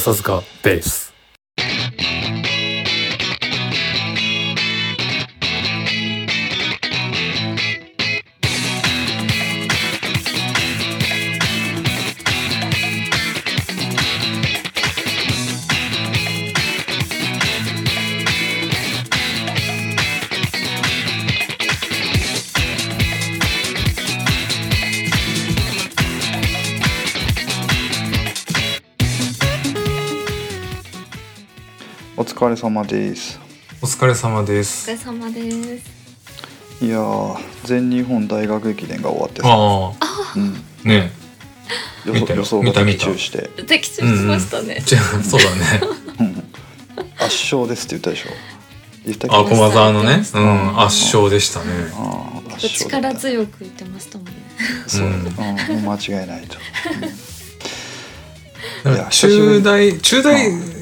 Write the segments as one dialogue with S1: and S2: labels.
S1: 笹塚ベース
S2: れ様です。
S3: お疲れ様で
S4: お
S3: す
S4: 疲れ様です。
S2: いやー全日本大学駅伝が終わってさ、
S3: あ
S2: うん、
S3: あね。
S2: 予想予想が的中して、
S4: 的中しましたね。
S3: じゃあそうだね。
S2: うん、圧勝ですって言ったでしょ。言ったっけ
S3: あ駒沢のね。
S4: う
S3: うん。圧勝でしたね。
S2: あー圧勝だ
S4: 力強く言ってましたもんね。
S2: そう、
S3: う
S2: うん。間違いないと、
S3: 中大中大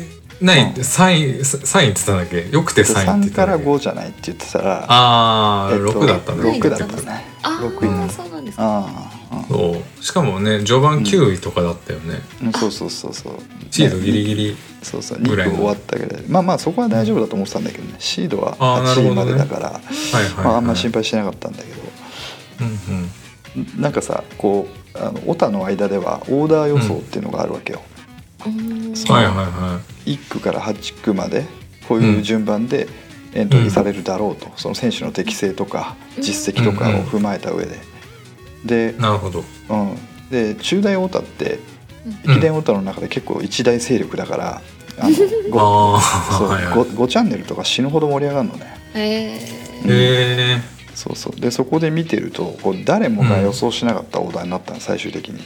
S3: ない三位三位って言ったんだっけ？よくて三位って言
S2: 3から
S3: ったんだっけ
S2: ？5じゃないって言ってたら
S3: ああ
S2: えっと
S3: 六だったんだ。
S4: 六
S2: 6だったね。
S4: あ
S2: 六位
S4: あ、そうなんですか。
S2: ああ、
S3: そう。しかもね序盤9位とかだったよね。
S2: うん、そうそうそうそう。
S3: シードギリギリ
S2: そうそう。2
S3: ぐらいの。
S2: 区終わったけどまあまあそこは大丈夫だと思ってたんだけどね。シードは
S3: あーなる
S2: 8位までだから、
S3: はいはい。
S2: まあ、あんま
S3: はい
S2: 心配してなかったんだけど、
S3: うんうん。
S2: なんかさこうあのオタの間ではオーダー予想っていうのがあるわけよ、
S4: うーん
S2: そう
S3: はいはいは
S2: 1区から8区までこういう順番でエントリーされるだろうと、その選手の適性とか実績とかを踏まえた上で、で
S3: い、なるほど。
S2: うん、で中大オタって
S3: うん。
S2: 駅伝オタの中で結構一大勢力だから、あの ご
S3: あ
S2: そう
S3: あはいはい。
S2: 5, 5チャンネルとか死ぬほど盛り上がるのね。
S4: へえ。
S3: へえ
S2: そうそう。でそこで見てるとこう誰もが予想しなかったオーダーになったの最終的に。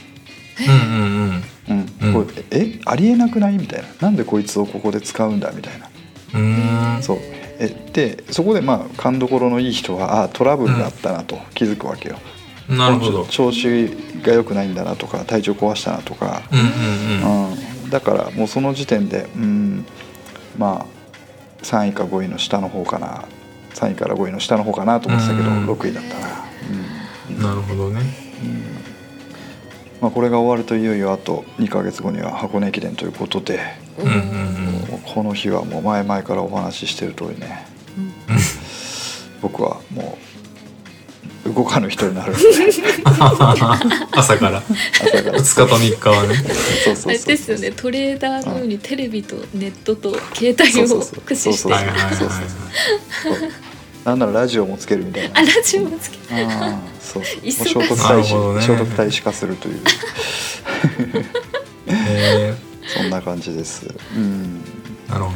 S3: うんうん
S2: うん。
S3: うん。
S2: これえありえなくない？みたいな。なんでこいつをここで使うんだ？みたいな。
S3: うん。
S2: そう。えでそこでまあ勘どころのいい人はあトラブルがあったなと気づくわけよ、
S3: なるほど。
S2: 調子が良くないんだなとか体調壊したなとか、
S3: うんうんうん。
S2: うん、だからもうその時点でうんまあ3位か5位の下の方かな。3位から5位の下の方かなと思ってたけど、
S3: うん。
S2: 6位だったな、うん。
S3: なるほどね
S2: まあ、これが終わるといよいよあと2ヶ月後には箱根駅伝ということで、
S3: うんうんうん。
S2: もうこの日はもう前々からお話ししてる通りね僕はもう動かぬ人になるので。
S3: 朝から。
S2: 朝から。
S3: 2日と3日はね。
S2: そうそうそう
S4: ですよね。トレーダーのようにテレビとネットと携帯を
S2: そうそうそう
S4: 駆使して。
S2: そうそう。そうそうなんならラジオもつけるみたいな。
S4: あラジオもつけ。
S2: ああそうそう。もう聖徳太子、
S3: ね。
S2: 聖徳太子化するという。
S3: へ
S2: そんな感じです。うん。
S3: ーなるほ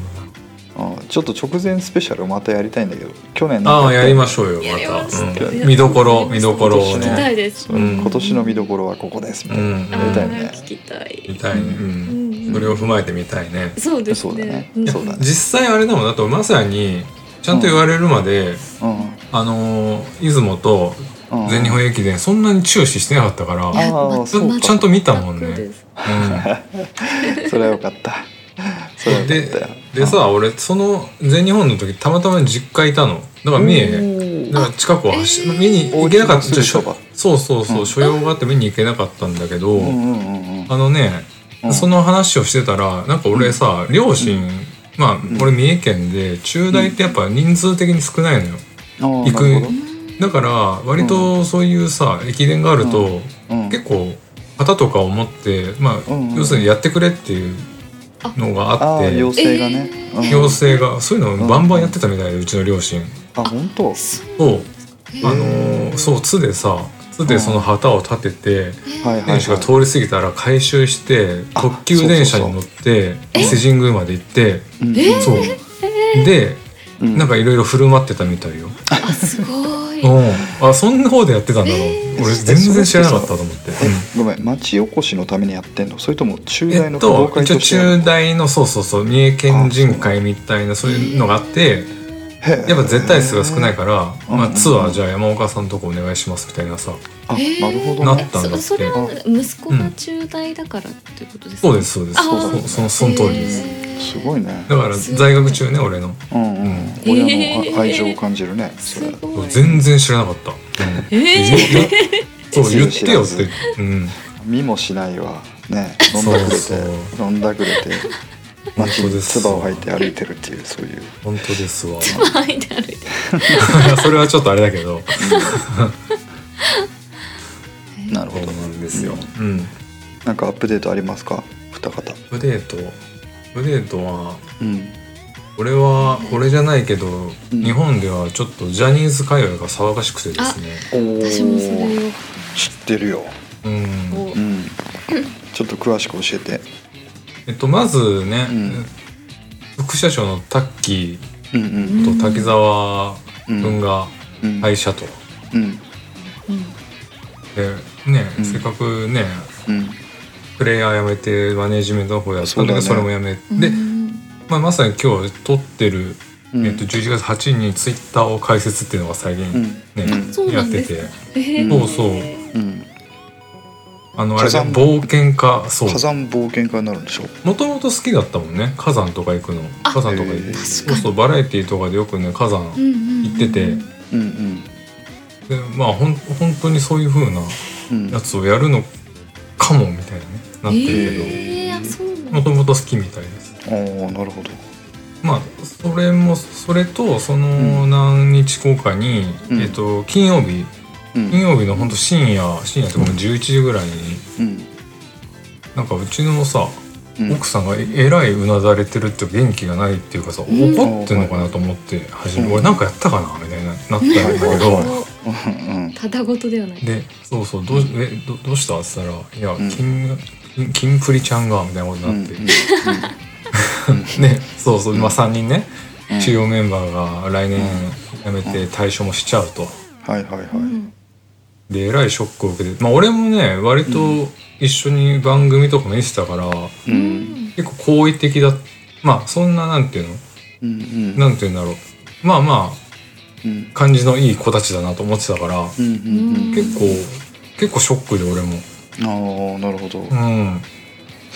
S2: あちょっと直前スペシャルまたやりたいんだけど去年
S3: どああやりましょうよまた、うん。
S2: や
S3: 見どころ見どころを
S2: 今年の見どころはここです。みたいな、
S3: うん。
S2: やりたい
S4: あ
S2: ね
S4: ー聞きたい。
S3: 見たいね、う
S4: うん。ん。
S3: それを踏まえてみたいね。
S4: そうです
S2: そうだね。そうだね。
S3: 実際あれだもんだとまさにちゃんと言われるまで、
S2: うん。
S3: あのー出雲と
S2: うん。
S3: 全日本駅伝そんなに注視してなかったから、ちゃんと見たもんね。
S4: 全くです
S2: それはよかった。
S3: ででさ俺その全日本の時たまたま実家いたの。だから見え
S2: うん。
S3: だから近くを走
S4: あえー。
S3: 見に行けなかった。
S2: そ
S3: うそうそう、
S2: うん。
S3: 所用があって見に行けなかったんだけど、
S2: うんうんうんうん。
S3: あのね、
S2: うん。
S3: その話をしてたらなんか俺さ、両親まあ俺三重県で中大ってやっぱ人数的に少ないのよ、行く。だから割とそういうさ駅伝があると、
S2: どうん。
S3: 結構旗とかを持ってまあ、
S2: うんうん。
S3: 要するにやってくれっていうのがあって
S2: ああ要請がね、うん。
S3: 要請がそういうのをバンバンやってたみたいでうちの両親。
S2: あ本当？
S3: そう。あのーそう津でさ津でその旗を立てて、
S2: はいはい、はい、
S3: 選手が通り過ぎたら回収して
S2: あ
S3: 特急電車に乗って伊勢神宮まで行って
S2: うん。
S3: そう。で
S2: うん。
S3: なんかいろいろ振る舞ってたみたいよ。
S4: あすごい。
S3: うん。あそんな方でやってたんだろう、俺全然知らなかったと思って。
S2: えごめん町おこしのためにやってんの？それとも中大の
S3: 一応中大のそうそうそう三重県人会みたいなそういうのがあってやっぱ絶対数が少ないから、
S2: うん。
S3: まあ、ツアーじゃあ山岡さんのとこお願いしますみたいなさ
S2: あなるほど
S3: なっ
S2: ね
S3: たんだって。
S4: そそれは息子が中大だからっていうことですか？
S3: そうですそうです。
S4: あ
S3: そそのその通りです。
S2: すごいね。
S3: だから在学中ね俺の。
S2: うんうん、
S3: うん
S2: 親の愛情を感じるねそれ。
S3: 全然知らなかった、うん。
S4: えー
S3: そう言ってよって、うん、
S2: 見もしないわ。ね。飲んだくれ
S3: そう
S2: て飲んだくれて
S3: 本当です。
S2: 唾を吐いて歩いてるっていうそういう。
S3: 本当ですわ。
S4: はいで歩いて
S3: それはちょっとあれだけど。
S2: なるほど。
S3: なんですようん。
S2: なんかアップデートありますか？二方。
S3: アップデート？アップデートは
S2: うん。
S3: 俺は俺じゃないけど、
S2: うん。
S3: 日本ではちょっとジャニーズ界隈が騒がしくてですね。
S2: お
S4: 私もそれを。
S2: 知ってるよ。
S3: うん。
S4: お
S2: うん。ちょっと詳しく教えて
S3: えっとまずね、
S2: うん。
S3: 副社長のタッキーと滝沢君が
S2: うん。
S3: 退社と、
S2: うん。
S4: うん
S3: でね、
S2: うん。
S3: せっかくね
S2: うん。
S3: プレイヤー辞めてマネージメントの方やったんだけどそ,、れも辞めて、で、
S4: うん
S3: まあ、まさに今日撮ってる、
S2: うん。
S3: えっと、11月8日にツイッターを開設っていうのが最近
S2: うん。
S3: ね、
S2: うん。
S4: そうなんです。
S3: やってて。
S4: えー。
S3: そうそう。
S2: うん
S3: あのあれで
S2: 火山
S3: 冒険家そう。
S2: 火山冒険家になるんでしょ？
S3: もともと好きだったもんね火山とか行くの。
S4: あ。
S3: 火山とか行く。そうそうバラエティーとかでよくね火山
S4: うんうん
S3: 行ってて、
S2: うんうん。
S3: でまあほん本当にそういう風な
S2: うん。
S3: やつをやるのかもみたいなねなってるけど、もともと好きみたいです。
S2: ああなるほど。
S3: まあそれもそれとその何日後かに、
S2: うん。
S3: えっと金曜日
S2: うん
S3: 金曜日のほんと深夜深夜とかもう11時ぐらいに
S2: うん。
S3: なんかうちのさ
S2: うん。
S3: 奥さんがええらいうなだれてるっていうか元気がないっていうかさ
S4: ん。
S3: 怒ってんのかなと思って初め、
S2: うん。
S3: 俺なんかやったかなみたいななったんだけど、
S4: ただごとではない。
S3: でそうそうどうえどどうした？って言ったら「いや
S2: うん。
S3: 金金金プリちゃんが」みたいなこと
S2: うん。
S3: になって、ねそうそう、まあ、3人ね
S2: うん。
S3: 主要メンバーが来年辞めて退所もしちゃうと。
S2: はいはいはい。
S4: うん
S3: でえらいショックを受けて。まあ俺もね割と一緒に番組とかも見てたから、
S2: う
S4: うん。ん
S3: 結構好意的だまあそんななんていうの？
S2: うんうん。
S3: なんていうんだろう。まあまあ
S2: うん。
S3: 感じのいい子たちだなと思ってたから、
S2: うんうん
S3: 結構結構ショックで俺も。
S2: うんああなるほど。
S3: うん。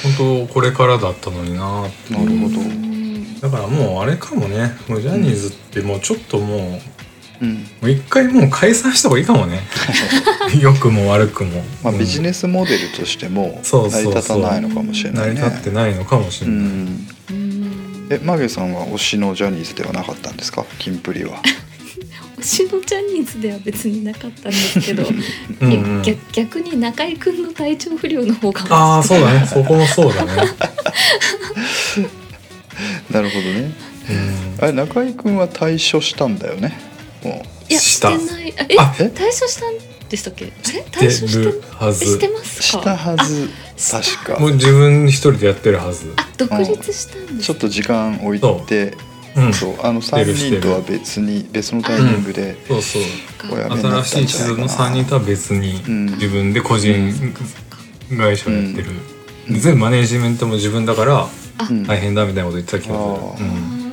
S3: 本当これからだったのにな
S2: なるほど。
S4: うん。
S3: だからもうあれかもね。もうジャニーズってもうちょっともう
S2: うん。
S3: もう一回もう解散した方がいいかもね。良くも悪くも、
S2: まあ
S3: うん。
S2: ビジネスモデルとしても成り立たないのかもしれな
S3: 成り
S2: いね
S3: 立ってないのかもしれ
S2: う
S3: ない、
S2: ん。
S4: うん。
S2: えマゲさんは推しのジャニーズではなかったんですか？キンプリは。
S4: 推しのジャニーズでは別になかったんですけど
S3: うん。うん
S4: 逆逆に中居君の体調不良の方が
S3: ああそうだね。そこもそうだね。
S2: なるほどね。
S3: うん。
S2: あれ中居君は退所したんだよね？も
S4: いや
S3: し
S4: したてない。あえ
S3: あ
S2: え？
S4: 退所したんでしたっけ？退所して
S3: るはず。
S4: してま
S2: う
S4: すか？
S2: したはず。
S4: あ
S2: 確か。
S3: もう自分一人でやってるはず。
S4: あ独立したんです
S2: ちょっと時間置いて。
S3: うん。
S2: そうあの
S3: してる。
S2: 3人とは別に別のタイミングで
S3: そうそう。
S2: おやめになった
S3: 新しい地図の
S2: かな。
S3: 3人とは別に
S2: うん
S3: 自分で個人会社をやってる、
S2: うん。
S3: 全部マネージメントも自分だから
S4: あ
S2: うん。
S3: 大変だみたいなこと言ってた気がする、
S2: あ
S3: うん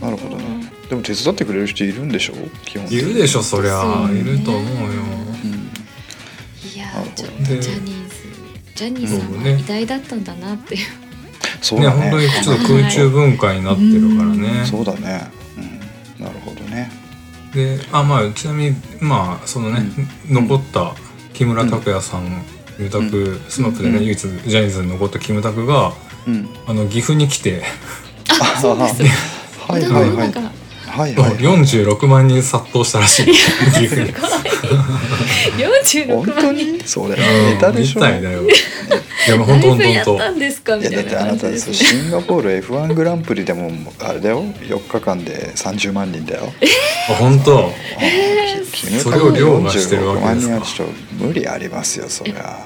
S2: なるほどねでも手伝ってくれる人いるんでしょ？基本
S3: いるでしょそりゃ、
S4: ね。
S3: いると思うよ。
S2: うん。
S4: いやちょっとジ
S3: で
S4: ャニーズジャニーさんは偉大だったんだなっていう。
S2: そうだ
S3: ね。本当に
S2: ね
S3: ちょっと空中分解になってるからね、
S2: そうだね。うん。なるほどね。
S3: であまあちなみにまあそのね、残った木村拓哉さん、キムタクスマップでね、
S2: うん。
S3: 唯一ジャニーズに残ったキムタクが
S2: うん。
S3: あの岐阜に来て、
S4: あそうです。
S2: はいはいはいはいはいはい。
S3: 46万人殺到したらしい岐阜に。
S4: 四十
S2: 本当
S4: 六万人。
S2: に？それネタでしょ。
S3: みたいだよ。いやもう
S4: ラ
S3: 本当本
S4: イブや
S3: 当
S4: ったんですかみたいな
S2: いやだってあなたシンガポール F1 グランプリでもあれだよ。4日間で30万人だよ。
S3: 本当？
S2: キム
S3: それを凌駕してるわけですか。
S2: 46万人はちょっと無理ありますよそりゃ。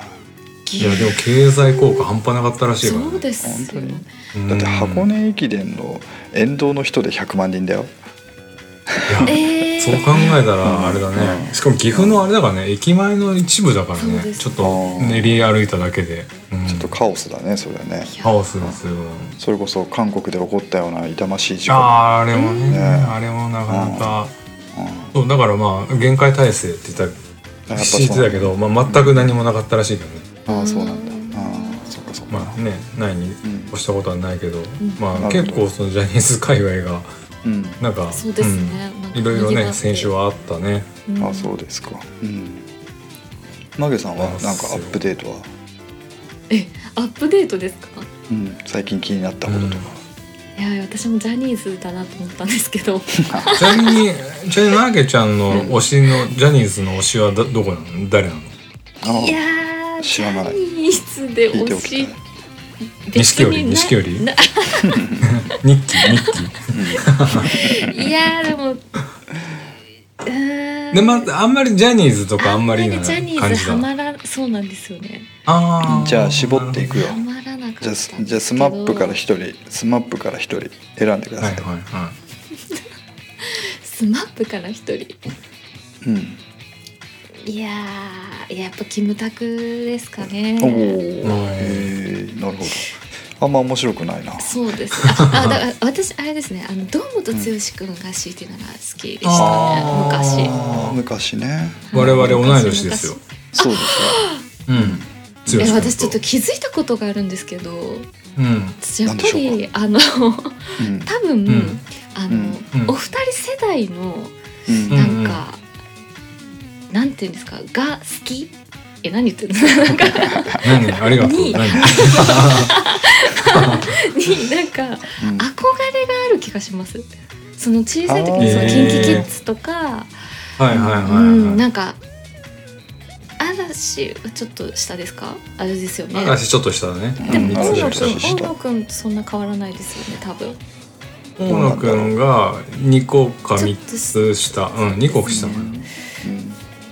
S3: いやでも経済効果半端なかったらしいから、ね。
S4: そうです。よ
S2: 本当に？
S3: うん
S2: だって箱根駅伝の沿道の人で100万人だよ。
S3: いや
S4: えー。
S3: そう考えたらあれだね、
S2: うん
S3: しかも岐阜のあれだからね駅前の一部だから
S4: そうです
S3: ね。ちょっと練り歩いただけで、うん。
S2: ちょっとカオスだねそれね。
S3: カオスですよ。
S2: それこそ韓国で起こったような痛ましい事故。
S3: あーあれもね、
S2: ね。
S3: あれもなかなか、
S2: うん。
S3: そうだからまあ限界体制って言った知ってたけど、まあ、全く何もなかったらしいけどね、
S2: ああそうなんだ。ああそっかそっか。
S3: まあねないに
S2: うん
S3: 越したことはないけど、
S4: ん。
S3: まあ結構そのジャニーズ界隈が
S2: うん
S3: なんか
S4: そうですね。
S3: いろいろね先週はあったね。
S4: うん。
S2: あそうですか。うん。マゲさんはなんかアップデートは？
S4: えアップデートですか？
S2: うん、最近気になったこととか、
S4: いや私もジャニーズだなと思ったんですけど。
S3: ちなみにちなみにマーケちゃんの推しの、ジャニーズの推しはどどこなの？誰なの？
S2: ああ
S4: いやー
S2: 知らない。
S4: ジャニーズで推し
S2: きたい
S3: 錦織錦織？
S4: な
S3: ニッキーニッキー
S4: いやーでもうーん。
S3: でまああんまりジャニーズとかあんまりな
S4: あんまりジャニー
S3: 感じだ。
S4: ズハマらそうなんですよね。
S3: あー。
S2: じゃあ絞っていくよ。
S4: ハマらなかった
S2: じゃじゃあスマップから一人スマップから一人選んでください、
S3: はいはいは
S4: スマップから一人。
S2: うん。
S4: いやーやっぱキムタクですかね。
S2: おお、なるほど。あんま面白くないな。
S4: そうです。ああだから私あれですね。あの堂本剛君が強いていうのが好きでしたね。昔。
S2: 昔ね。
S3: 我々同い年ですよ。
S2: そうです
S3: うん。
S4: え私ちょっと気づいたことがあるんですけど
S3: うん。
S4: 私やっぱりあの
S2: うん。
S4: 多分、
S3: ん。
S4: あの、
S3: うん。
S4: お二人世代の
S2: うん。
S4: なんか、なんていうんですかが好きえ何言ってるの？なんか
S3: 何？ありがとう。
S4: に
S3: 何？
S4: になんか
S2: うん。
S4: 憧れがある気がします。その小さい時にそのキンキキッズとか、
S3: はいはいはい
S4: なんか嵐はちょっと下ですか？あれですよね。
S3: 嵐ちょっとしたね。
S4: でも
S2: うん
S4: 大野
S2: 嵐
S4: くん大野くんとそんな変わらないですよね多分。
S3: 大野くんが2個か3つ下。うん2個下かな。
S2: うん。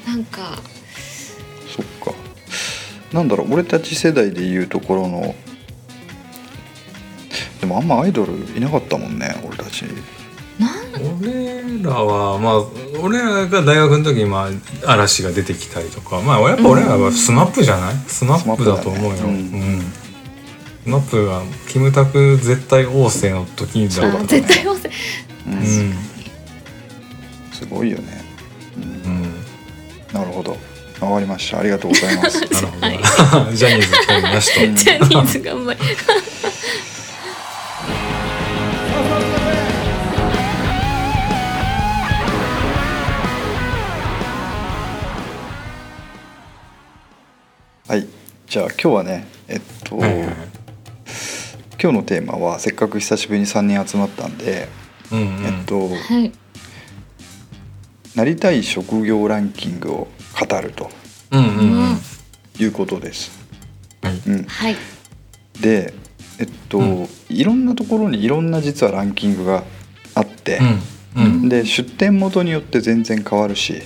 S4: なんか
S2: なんだろう俺たち世代でいうところのでもあんまアイドルいなかったもんね俺たち。
S4: なん
S3: 俺らはまあ俺らが大学の時にまあ嵐が出てきたりとかまあやっぱ俺らは SMAP じゃない、 SMAP だと思うよ、
S2: SMAP だね。
S3: うん。 SMAP がキムタク絶対王政の時にだ
S4: あ
S3: から。
S4: 絶対忘れ
S2: うん。
S3: うん。
S2: すごいよね、うん。
S3: うん。
S2: なるほどわかりました。ありがとうございます。
S3: なるほど、ジャニーズ興味なし
S4: ジャニーズがあんまり
S2: はい。じゃあ今日はねえっと、
S3: はいはいはい。
S2: 今日のテーマはせっかく久しぶりに3人集まったんで、
S3: うんうん。
S2: えっと
S4: はい。
S2: なりたい職業ランキングを語ると。いうことです。
S3: はい。
S2: うん、
S4: はい。
S2: でえっと、
S3: うん。
S2: いろんなところにいろんな実はランキングがあって、
S3: うん。うん。
S2: で出店元によって全然変わるし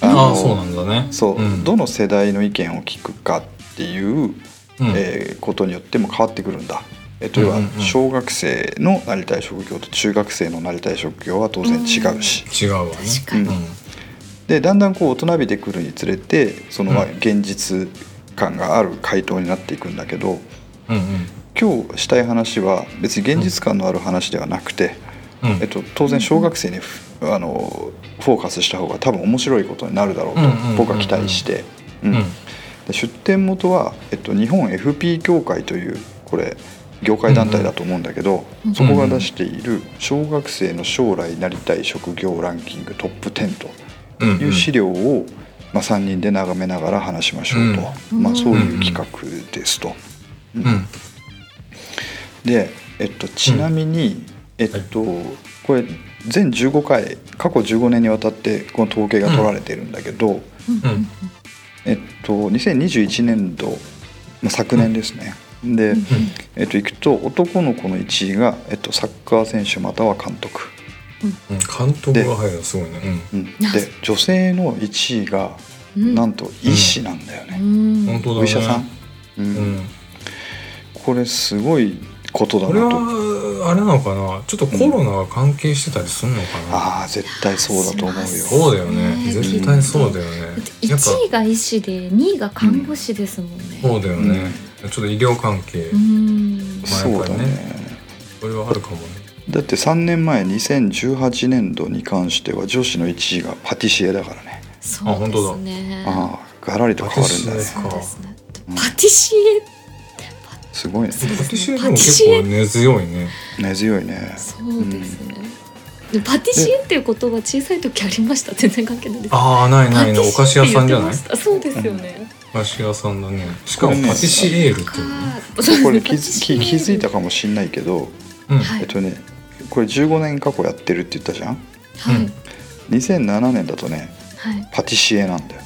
S3: ああそうなんだね。
S2: そう、
S3: ん。
S2: どの世代の意見を聞くかっていう、
S3: うん。
S2: えーことによっても変わってくるんだ。えっと、要は小学生のなりたい職業と中学生のなりたい職業は当然違うし、
S3: 違うわね。
S4: 確かに。
S2: うんでだんだんこう大人びてくるにつれてその現実感がある回答になっていくんだけど
S3: うんうん。
S2: 今日したい話は別に現実感のある話ではなくて、
S3: うん。
S2: えっと、当然小学生にふあのフォーカスした方が多分面白いことになるだろうと僕は期待して、うん。
S3: うん。
S2: で出展元は、えっと、日本 FP 協会というこれ業界団体だと思うんだけど、
S4: うん。うん
S2: そこが出している小学生の将来なりたい職業ランキングトップ10と
S3: うん
S2: いう資料を、まあ、3人で眺めながら話しましょうと、
S4: うん。
S2: まあ、そういう企画ですと。うん。
S3: うん。
S2: で、えっと、ちなみに、えっとこれ全15回過去15年にわたってこの統計が取られているんだけど、えっと、2021年度、まあ、昨年ですね。で、
S4: うん。
S2: えっと、いくと男の子の1位が、えっと、サッカー選手または監督、
S3: うん。監督が入るのすごいね。
S2: うん、で女性の1位が
S4: うん。
S2: なんと医師なんだよね、お医者さん、う
S3: うん。ん
S2: これすごいことだ
S3: これ
S2: なと
S3: はあれなのかな？ちょっとコロナが関係してたりするのかな？
S2: ああ絶対そうだと思うよ。
S3: そうだよね。
S4: ね
S3: 絶対そうだよね。
S4: だって
S3: やっぱ
S4: 1位が医師で2位が看護師ですもんね。
S3: そうだよね。ちょっと医療関係。
S4: うん。
S3: まあ
S2: そうだ
S3: ね
S2: ね。
S3: それはあるかもね
S2: だって3年前2018年度に関しては女子の1位がパティシエだからね。
S4: そうですね。
S2: ああガラリと変わるんだね。
S3: パティシエ
S4: そうですね。
S2: うん。
S4: パティシエ。
S2: すごいね
S4: そうですね。
S3: パティシエ。でも結構根強いね。
S2: 根強いね。
S4: そうですね。でパティシエっていう言葉小さい時ありました。全然関係ないです。
S3: ああないないねお菓子屋さんじゃない？
S4: そうですよね。
S3: 菓子屋さんだね。しかもパティシエールって
S4: か
S3: いうの？
S2: これ気づ気気づいたかもしんないけど、えっとねこれ15年過去やってるって言ったじゃん？
S4: はい、
S3: うん。
S2: 2007年だとね
S4: はい。
S2: パティシエなんだよ。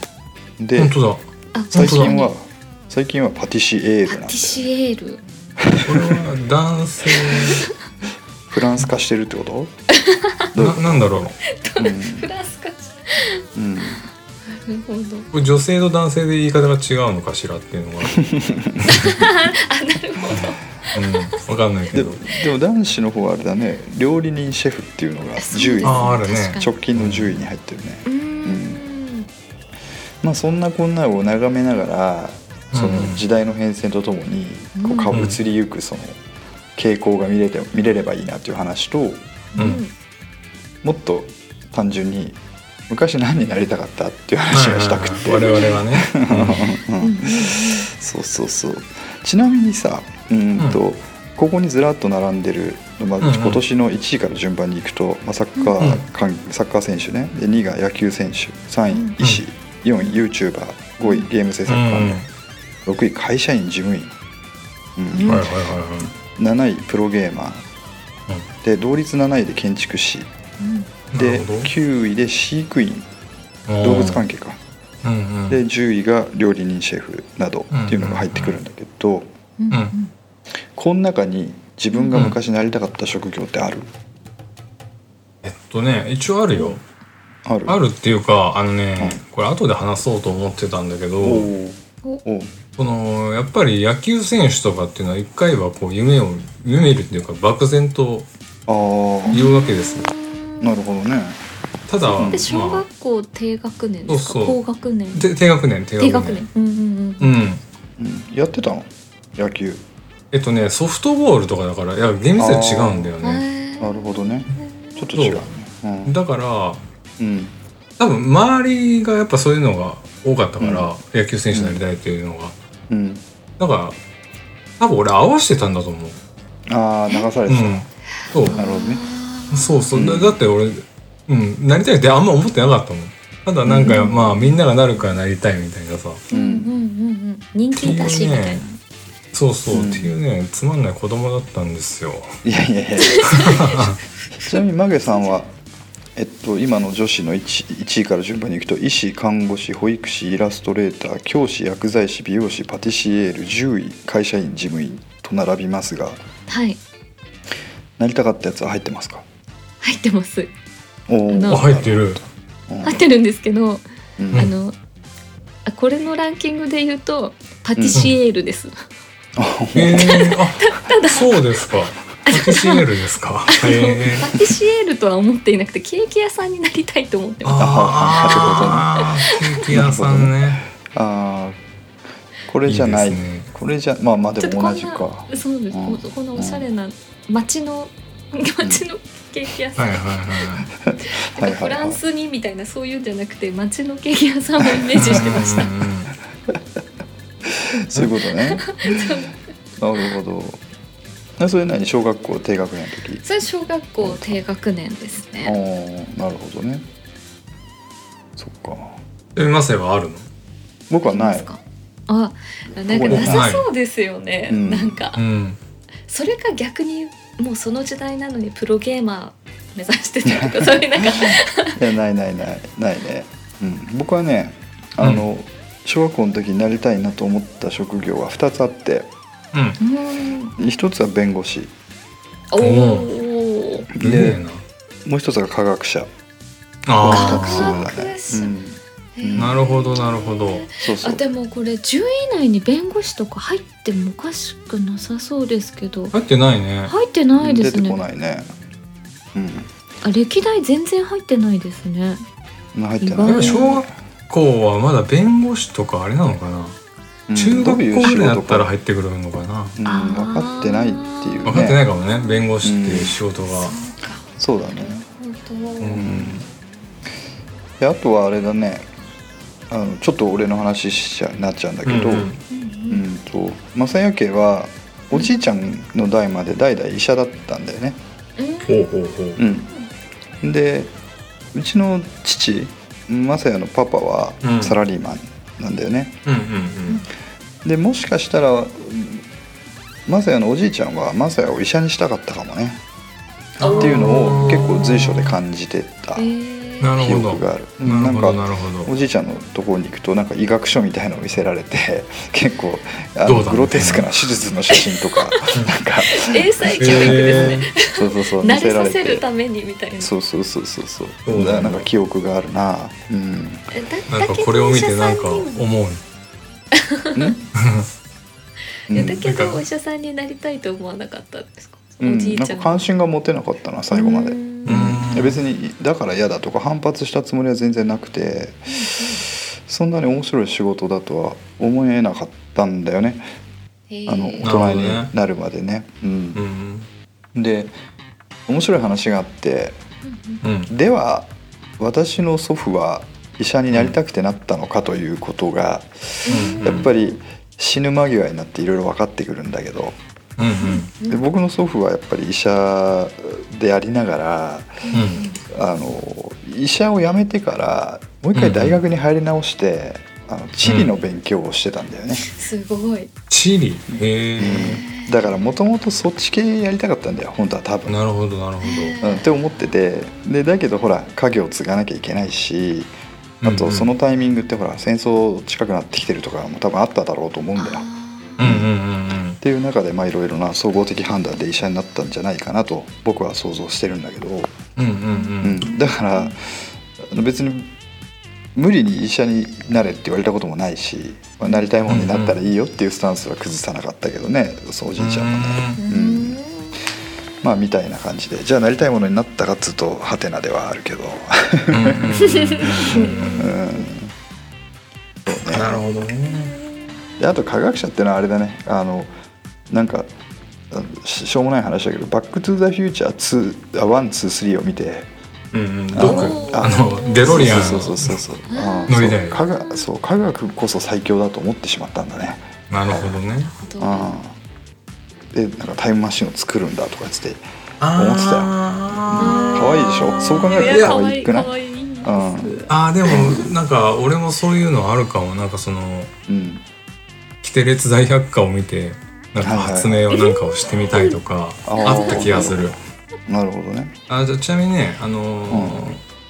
S2: で
S3: 本当だ。
S4: あ
S2: 最近は最近はパティシエールなんだよ。
S4: パティシエール。
S3: これは男性。
S2: フランス化してるってこと？
S3: ななんだろう。
S2: とうん。
S4: フランスか
S2: うん。
S4: なるほど。
S3: これ女性と男性で言い方が違うのかしらっていうのが。
S4: あなるほど
S3: うん。分かんないけど。
S2: でもでも男子の方はあれだね。料理人シェフっていうのが10位
S3: あーあるね。
S4: 確かに。
S2: 直近の10位に入ってるね。
S4: うーん。
S2: まあそんなこんなを眺めながらそ
S3: うん。
S2: の時代の変遷とともにこ
S4: う
S2: うん。かぶつりゆくその傾向が見れて見れればいいなっていう話と
S3: うん。
S2: もっと単純に昔何になりたかったっていう話がしたくって。
S3: はいはいはい。我々はね、
S2: う ん
S4: うん。
S2: そうそうそう。ちなみにさうんと、ここにずらっと並んでる、まあ、今年の1位から順番にいくと、まあ、サッカー、かんサッカー選手ね。で2位が野球選手3位医師、4位 YouTuber5 位ゲーム制作
S3: うん
S2: 家、6位会社員事務員、うん。
S4: うん
S3: はいはいはいはい。
S2: 7位プロゲーマー。で同率7位で建築士。
S4: うん。
S2: で
S3: なるほど。
S2: 9位で飼育員。
S3: うん
S2: 動物関係か。で10位が料理人シェフなどっていうのが入ってくるんだけど
S4: うん。
S3: うん
S2: この中に自分が昔なりたかった職業ってある、
S3: えっとね一応あるよ。
S2: ある？
S3: あるっていうかあのね、
S2: うん
S3: これ後で話そうと思ってたんだけど
S2: お
S3: このやっぱり野球選手とかっていうのは一回はこう夢を夢見るっていうか漠然と
S2: ああ
S3: 言うわけです。よ
S2: なるほどね。
S3: ただ、
S4: 小
S3: まあ
S4: 学校低学年ですか？
S3: そうそう。
S4: 高学年。
S3: で低学年低学年。
S4: 低学年。うんうんうん。
S3: うん。
S2: うん。やってたの？野球
S3: えっとねソフトボールとかだからいや厳密には違うんだよね。
S2: なるほどね。ちょっと違うね。う。ん。
S3: だから
S2: うん。
S3: 多分周りがやっぱそういうのが多かったから、野球選手になりたいっていうのが、
S2: うん。
S3: だから多分俺合わせてたんだと思う。
S2: ああ流されて
S3: うん。そう。
S2: たなるほどね。
S3: そうそう、だ
S2: うん
S3: だって俺うん。なりたいってあんま思ってなかったもん。ただなんか、
S4: うん。
S3: まあみんながなるからなりたいみたいなさ。
S2: うん。ん
S4: ううんうんうん。人気だしみたいな
S3: そうそう、
S2: うん
S3: っていうねつまんない子供だったんですよ。
S2: いやいやいや。ちなみにマゲさんはえっと今の女子の 1, 1位から順番にいくと医師看護師保育士イラストレーター教師薬剤師美容師パティシエール10位会社員事務員と並びますが
S4: はい。
S2: なりたかったやつは入ってますか？
S4: 入ってます。
S2: お
S4: な
S3: あ入ってる。
S2: うん。
S4: 入ってるんですけど
S2: うん。
S4: あのあこれのランキングで言うとパティシエールです、
S3: えー、あそうですか。パティシエールですか？
S4: パティシエールとは思っていなくてケーキ屋さんになりたいと思ってます
S3: ああケーキ屋さんね。
S2: あーこれじゃない。
S3: いいですね。
S2: これじゃまあまあでも同じか。
S4: そうです、
S2: うん。
S4: こんなおしゃれな街の街のケーキ屋さん、
S3: はいはいはい
S2: はい。はいはい
S4: フランスにみたいなそういうんじゃなくて街のケーキ屋さんをイメージしてました
S2: そういうことね。なるほど。あそれ何？小学校低学年の時？
S4: それ小学校低学年です
S2: あ
S4: ね。
S2: あなるほどね。そっか。
S3: えマセはあるの？
S2: 僕はない。
S4: ですかあなんかなさそうですよね、
S2: うん。
S4: なんか。
S3: うん。
S4: それか逆にもうその時代なのにプロゲーマー目指してたとかそういうなんか。
S2: いやないないない。ないね、うん、僕はねあの、小学校の時になりたいなと思った職業は2つあって
S3: うん。
S4: うん。
S2: 1つは弁護士。
S4: おお
S3: すげえな
S2: もう1つが科学者。
S3: あ
S2: 二つだ
S4: 科学
S2: ね、
S3: なるほどなるほど。
S2: そうそう。
S4: あでもこれ10位以内に弁護士とか入ってもおかしくなさそうですけど。
S3: 入ってないね。
S4: 入ってないです
S2: 出てこ
S4: ね
S2: ないね。
S4: あ歴代全然入ってないですね。
S2: うん入ってない、
S3: 小学校はまだ弁護士とかあれなのかな、
S2: うん
S3: 中学校ぐらいだったら入ってくるのかな？
S2: うん、分かってないっていうね。
S3: 分かってないかもね。弁護士っていう仕事が、
S2: そうだね。
S4: 本当。
S3: うん。
S2: であとはあれだね。あのちょっと俺の話しちゃなっちゃうんだけど、
S3: うんうん。
S2: うんと正也家はおじいちゃんの代まで代々医者だったんだよね。
S3: ほうほうほう。
S2: うん、でうちの父正也のパパは
S3: うん。
S2: サラリーマンなんだよね。
S3: うんうん
S2: でもしかしたらマサヤのおじいちゃんはマサヤを医者にしたかったかもね。
S3: うん
S2: っていうのを結構随所で感じてた。
S4: えー
S2: 記
S3: なるほど
S2: 憶がある。
S3: なるほど。
S2: んか
S3: なるほど
S2: おじいちゃんのところに行くとなんか医学書みたいのを見せられて 結構あのグロテスクな手術の写真とか なんか。
S4: 英才教育ですね、
S2: そうそうそう見
S4: 慣れさ
S2: せ
S4: るためにみたいな。
S2: そうそうそうそうそう。なんか記憶があるな。うん。
S3: なんかこれを見てなんか
S4: だけどお医者さんに。も
S3: 思う。
S2: うん？
S4: いやだけどお医者さんになりたいと思わなかったんですか、
S2: うん。
S4: おじいちゃん
S2: 関心が持てなかったな最後まで
S4: う
S3: うん。
S4: ん
S2: いや別にだから嫌だとか反発したつもりは全然なくてそんなに面白い仕事だとは思えなかったんだよね。あの大人
S3: ね
S2: になるまでね。うん。
S3: うん。
S2: で面白い話があって
S3: うん。
S2: では私の祖父は医者になりたくてなったのかということが、
S3: うん。
S2: やっぱり死ぬ間際になっていろいろ分かってくるんだけど
S3: うんうん。
S2: で僕の祖父はやっぱり医者でありながら
S3: うん。
S2: あの医者を辞めてからもう一回大学に入り直して、あの地理の勉強をしてたんだよね。
S4: すごい。
S3: チリへえ。
S2: だからもともとそっち系やりたかったんだよ本当は多分。
S3: なるほどなるほ
S2: うん、って思ってて。でだけどほら家業を継がなきゃいけないしあ
S3: うんうん。
S2: とそのタイミングってほら戦争近くなってきてるとかも多分あっただろうと思うんだよ。
S3: ど
S4: あ
S3: うんうんうん
S2: っていう中でまあいろいろな総合的判断で医者になったんじゃないかなと僕は想像してるんだけど、
S3: うんうんう
S2: うん。ん、だからあの別に無理に医者になれって言われたこともないし、まあ、なりたいものになったらいいよっていうスタンスは崩さなかったけどねそうおじいちゃんはね。
S4: ー
S2: う
S4: うんん
S2: まあみたいな感じでじゃあなりたいものになったかっつうとハテナではあるけど。
S3: なるほどね。
S2: であと科学者ってのはあれだね。あのなんかししょうもない話だけど「バック・トゥ・ザ・フューチャー2」あ123を見て
S3: うんうん
S2: あ
S3: のデロリアン
S2: そうそうそうそうあ
S3: 乗りだよ
S2: そう科学そう科学こそ最強だと思ってしまったんだね。
S3: なるほどね。
S2: あでなんかタイムマシンを作るんだとかっつって
S3: あ
S2: 思ってたよ。
S3: あ
S2: 可愛いでしょ？そう考えると
S4: いや
S2: 可愛くない
S4: 可愛い。
S2: うん。
S3: あーでもなんか俺もそういうのあるかも。なんかその
S2: うん。
S3: キテレツ大百科を見てなんか発明をなんかをしてみたいとか
S2: あ
S3: った気がする。
S2: なるほどね。
S3: あじゃあちなみにねあの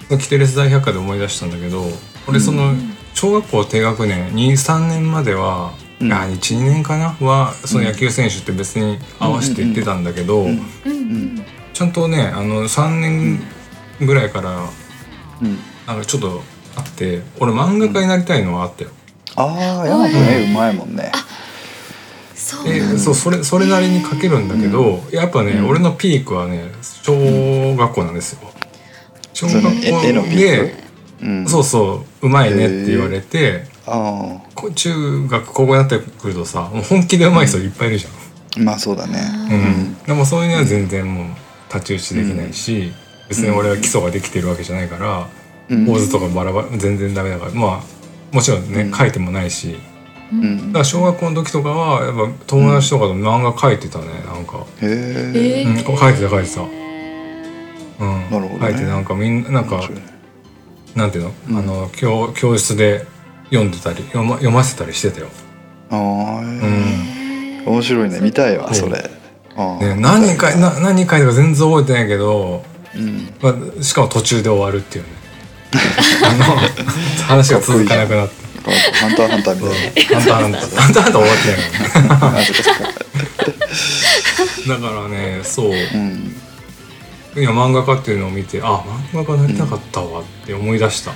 S3: ーキテレツ大百科で思い出したんだけど俺その小学校低学年23年までは、
S2: うん。
S3: あ12年かな？はその野球選手って別に合わせて言ってたんだけど、
S2: うん。
S4: うん。
S2: うん
S3: ちゃんとねあの3年ぐらいから
S2: うん。
S3: なんかちょっとあって俺漫画家になりたいのはあったよ。
S2: ああヤマトね。うまいもんね
S4: だ
S3: そうそれそれなりに書けるんだけど、やっぱね、
S2: うん。
S3: 俺のピークはね小学校なんですよ。小
S2: そ
S3: 学校で
S2: ク？うん。
S3: そうそううまいねって言われて、中学高校になってくるとさもう本気でうまい人いっぱいいるじゃん。
S2: あまあそうだね。
S3: うん。でもそういうのは全然もう太刀打ちできないし、別に俺は基礎ができてるわけじゃないから、
S2: うん。
S3: 構図とかバラバラ全然ダメだから。まあもちろんね、
S2: うん。
S3: 書いてもないし
S2: うん。
S3: だから小学校の時とかはやっぱ友達とかと漫画描いてたねなんか、
S2: へえ
S4: え
S3: うん、
S4: ー
S3: 描いてた描いてた。うん、
S2: なるほどね。
S3: 描いてなんかみんななんかなんていうの,、
S2: うん。
S3: あの教教室で読んでたり読ま読ませたりしてたよ。
S2: ああ
S3: うん。
S2: 面白いね。見たいわ
S3: う。ん
S2: それ。ああ
S3: ね、何人かいな何人書いたか全然覚えてないけど、
S2: うん。
S3: まあ、しかも途中で終わるっていうね。あの 話が続かなくなって
S2: ハンターハンターみたい「
S3: ハンターハンター」「ハンターハンター」終わってないだからねそう。
S2: うん。
S3: いや漫画家っていうのを見てあ漫画家になりたかったわって思い出した、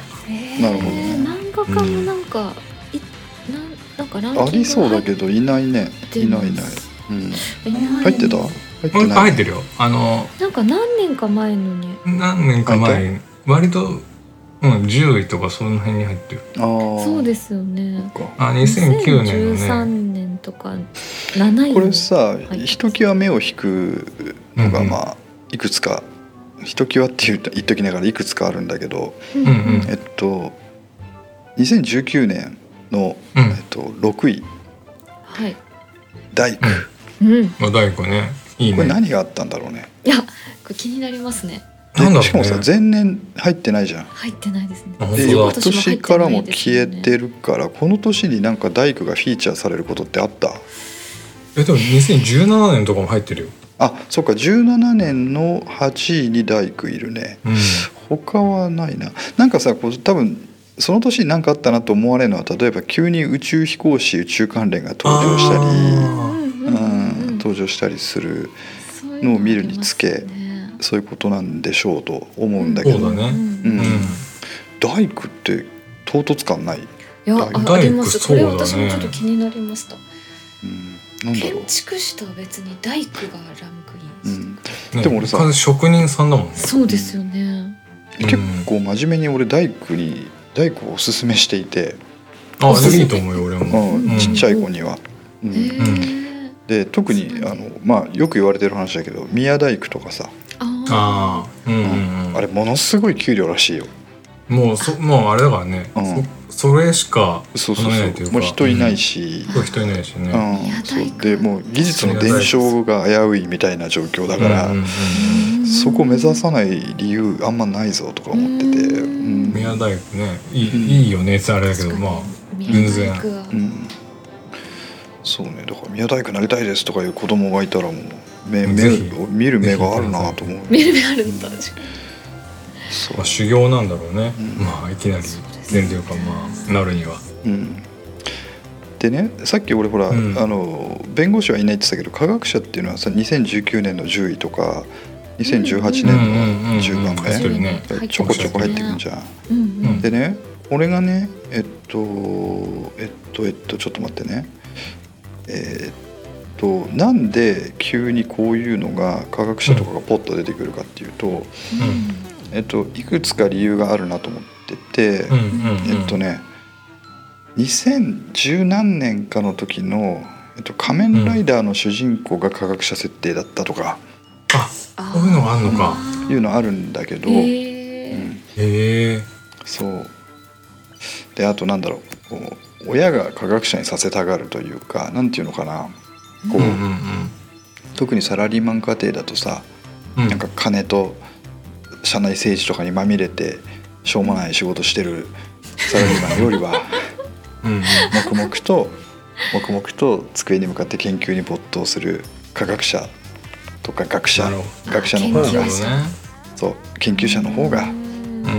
S2: なるほど。ね
S4: 漫画家もなんか、いなんなんかランキング
S2: ありそうだけどいないね。
S4: て
S2: いないいない。うん。
S4: いない
S2: 入ってた？入って
S3: もう一
S2: ない。
S3: 回入ってるよ。あの
S4: なんか何年か前のに。
S3: 何年か前に。割と、うん、10位とかその辺に入ってる。
S2: ああ
S4: そうですよね。
S3: あ2009年
S4: 2013
S3: のね
S4: 年とか7位
S2: これさ
S4: い。
S2: ひときわ目を引くのが
S3: うんうん。
S2: まあいくつか。ひときわって言うと言っときながらいくつかあるんだけど
S4: うん
S3: うん。うん
S2: えっと2019年の
S3: うん。
S2: えっと6位。
S4: はい。
S2: 大工
S4: うん。
S3: まあ大工ね。いい
S2: これ
S3: ね
S2: 何があったんだろうね。
S4: いやこれ気になりますね。
S2: で
S3: なんだね。
S2: しかもさ前年入ってないじゃん。
S4: 入ってないですね。
S2: で翌年からも消えてるからこの年になんか大工がフィーチャーされることってあった？
S3: えでも2017年とかも入ってるよ。
S2: あそっか。17年の8位に大工いるね。
S3: うん。
S2: 他はないな。なんかさこう多分その年に何かあったなと思われるのは例えば急に宇宙飛行士宇宙関連が登場したり
S3: あ
S4: うん
S2: う
S4: うんうん。
S2: ん登場したりするのを見るにつけそういうことなんでしょうと思うんだけど、
S3: そうだね。
S4: ん
S2: うん。
S3: うん。
S2: 大工って唐突感ない、
S4: いやああります。これ私もちょっと気になりました。
S2: うん、なんだろ
S4: 建築士とは別に大工がランクインして
S2: ん、
S3: ね
S2: でも俺さ
S3: 完全職人さんだもんね。
S4: そうですよね。
S3: うん。
S2: 結構真面目に俺大工に大工をおすすめしていて、
S3: あいいと思うよ俺
S2: う
S3: も
S2: ん。
S3: うん。
S2: ちっちゃい子には。うん。
S4: へえ
S2: で特にあの、まあ、よく言われてる話だけど宮大工とかさ、
S4: あ
S3: ああうんうんうん。
S2: あれものすごい給料らしいよ。
S3: もうそもうあれだからね。
S2: うん。
S3: そそれしか
S2: そうそうそ
S3: 頼めないというか。
S2: うもう人いないし、
S3: そう人いないしね。
S2: うん。でもう技術の伝承が危ういみたいな状況だから、
S3: うんうんうん
S4: ー
S2: そこ目指さない理由あんまないぞとか思ってて、
S4: う
S2: うん。ん
S3: 宮大工ね。いい,、
S2: うん。
S3: いいよねってあれだけどまあ全然。
S2: うん。そうね。だから宮大工なりたいですとかいう子供がいたらもう目目見る目があるなと思う。
S4: 見る目あるんだ確か
S2: そう
S3: まあ、修行なんだろうね、
S2: うん。
S3: まあいきなり全というかまあなるには。
S2: うん、でねさっき俺ほら、
S3: うん。
S2: あの弁護士はいないって言ってたけど科学者っていうのはさ2019年の10位とか2018年の10番目
S3: ね
S2: ちょこちょこ入ってくんじゃん。
S4: うん
S3: うん。
S2: でね俺がねえっとえっとえっとちょっと待ってね。えーっとなんで急にこういうのが科学者とかがポッと出てくるかっていうと、えっと、いくつか理由があるなと思ってて、
S3: うんうんうん。
S2: えっとね2010何年かの時の「えっと、仮面ライダー」の主人公が科学者設定だったとか
S3: あ
S4: あ
S3: こういうのがあんのか。
S4: ー
S2: いうのあるんだけど、
S4: へ
S2: う
S4: え
S2: ん、
S3: へえ
S2: そう。であとなんだろう親が科学者にさせたがるというかなんていうのかなこう、特にサラリーマン家庭だとさ
S3: うん。
S2: なんか金と社内政治とかにまみれてしょうもない仕事してるサラリーマンよりは黙々と黙々と机に向かって研究に没頭する科学者とか学者学者の方が
S3: ね
S2: そう研究者の方が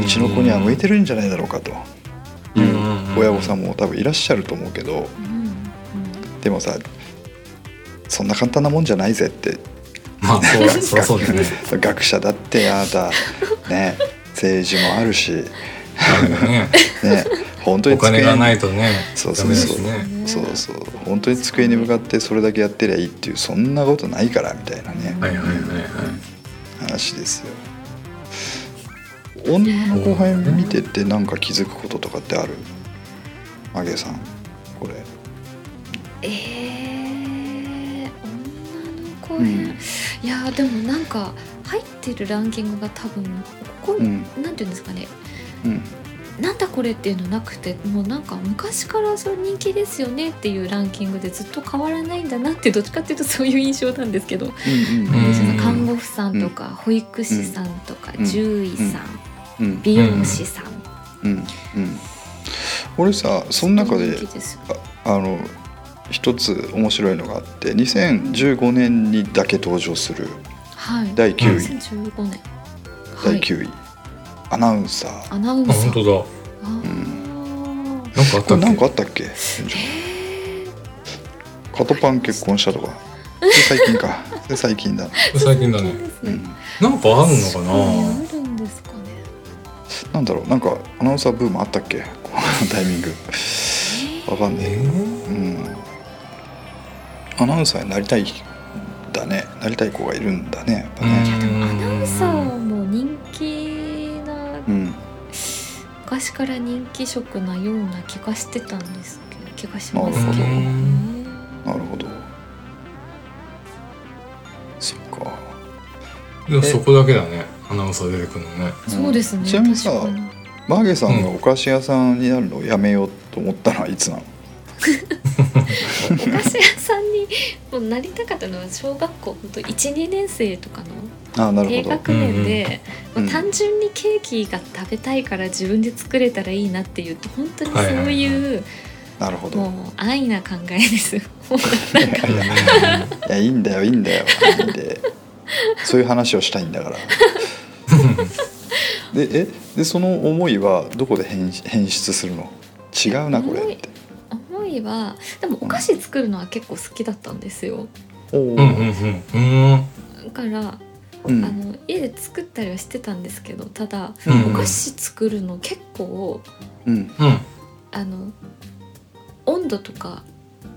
S3: う
S2: ちの子には向いてるんじゃないだろうかと。い
S3: う
S2: 親御さんも多分いらっしゃると思うけどでもさそんな簡単なもんじゃないぜって。
S3: まあそうそりゃそうね。
S2: 学者だってあなた。ね。政治もあるし。ね。
S3: ね。
S2: 本当に
S3: お金がない
S2: と
S3: とね
S2: そうそうそう。
S3: ね。
S2: そうそう。本当に机に向かってそれだけやってりゃいいっていうそんなことないからみたいなね。
S3: はいはいはいはい。
S2: 話ですよ。女の後輩見ててなんか気づくこととかってある？あげさん。これ。
S4: えー、子
S2: うん。
S4: 編いやーでもなんか入ってるランキングが多分ここ、
S2: うん。
S4: なんていうんですかね。
S2: うん。
S4: なんだこれっていうのなくてもうなんか昔からそれ人気ですよねっていうランキングでずっと変わらないんだなってどっちかっていうとそういう印象なんですけど、
S2: うん
S3: うん
S4: その看護婦さんとか、保育士さんとか、
S2: うん。
S4: 獣医さん、美容師さん、
S2: うん。うん。俺さその中であの一つ面白いのがあって2015年にだけ登場する
S4: はい。
S2: 第9位、
S4: 2015年。は
S2: 第
S4: い
S2: 9位。アナウンサー。
S3: あ
S4: アナウンサー。
S3: 本当だ。
S4: あー。
S3: なんかあったっけ？
S2: これ何かあったっけ？カトパン結婚したとか。最近か。最近だ、
S3: 最近だね。
S2: うん、
S3: なんかあるのか
S4: 確
S3: な
S4: にあるんですかね。
S2: なんだろう。なんかアナウンサーブームあったっけ？このタイミング。わかんない、
S3: えー。
S2: うんアナウンサーになりたいんだね。なりたい子がいるんだね。やっぱね
S4: でもアナウンサーも人気な
S2: うん
S4: 昔から人気職なような気がしてたんですけど気がしますけど
S2: なるほど
S4: ね
S2: なるほど。そっか。
S3: でもそこだけだね。アナウンサー出てくるのね。
S4: そうですね
S2: ちなみにさマーゲさんがお菓子屋さんになるのをやめようと思ったのはいつなの？
S4: お菓子屋さんにもうなりたかったのは小学校ほんと12年生とかの低学年で、
S2: うん
S4: まあ単純にケーキが食べたいから自分で作れたらいいなっていう本当にそういう、
S3: はいはい
S2: なるほど。
S4: もう安易な考えです。
S2: いやいいんだよいいんだよ。いいんでそういう話をしたいんだから。でえでその思いはどこで変変質するの？違うなこれって
S4: 思いはでもお菓子作るのは結構好きだったんですよ。
S3: うんうんうんうん。
S4: だから、
S2: うん。
S4: あの家で作ったりはしてたんですけどただ、
S3: うん
S4: お菓子作るの結構
S2: うん。
S3: うん。
S4: あの温度とか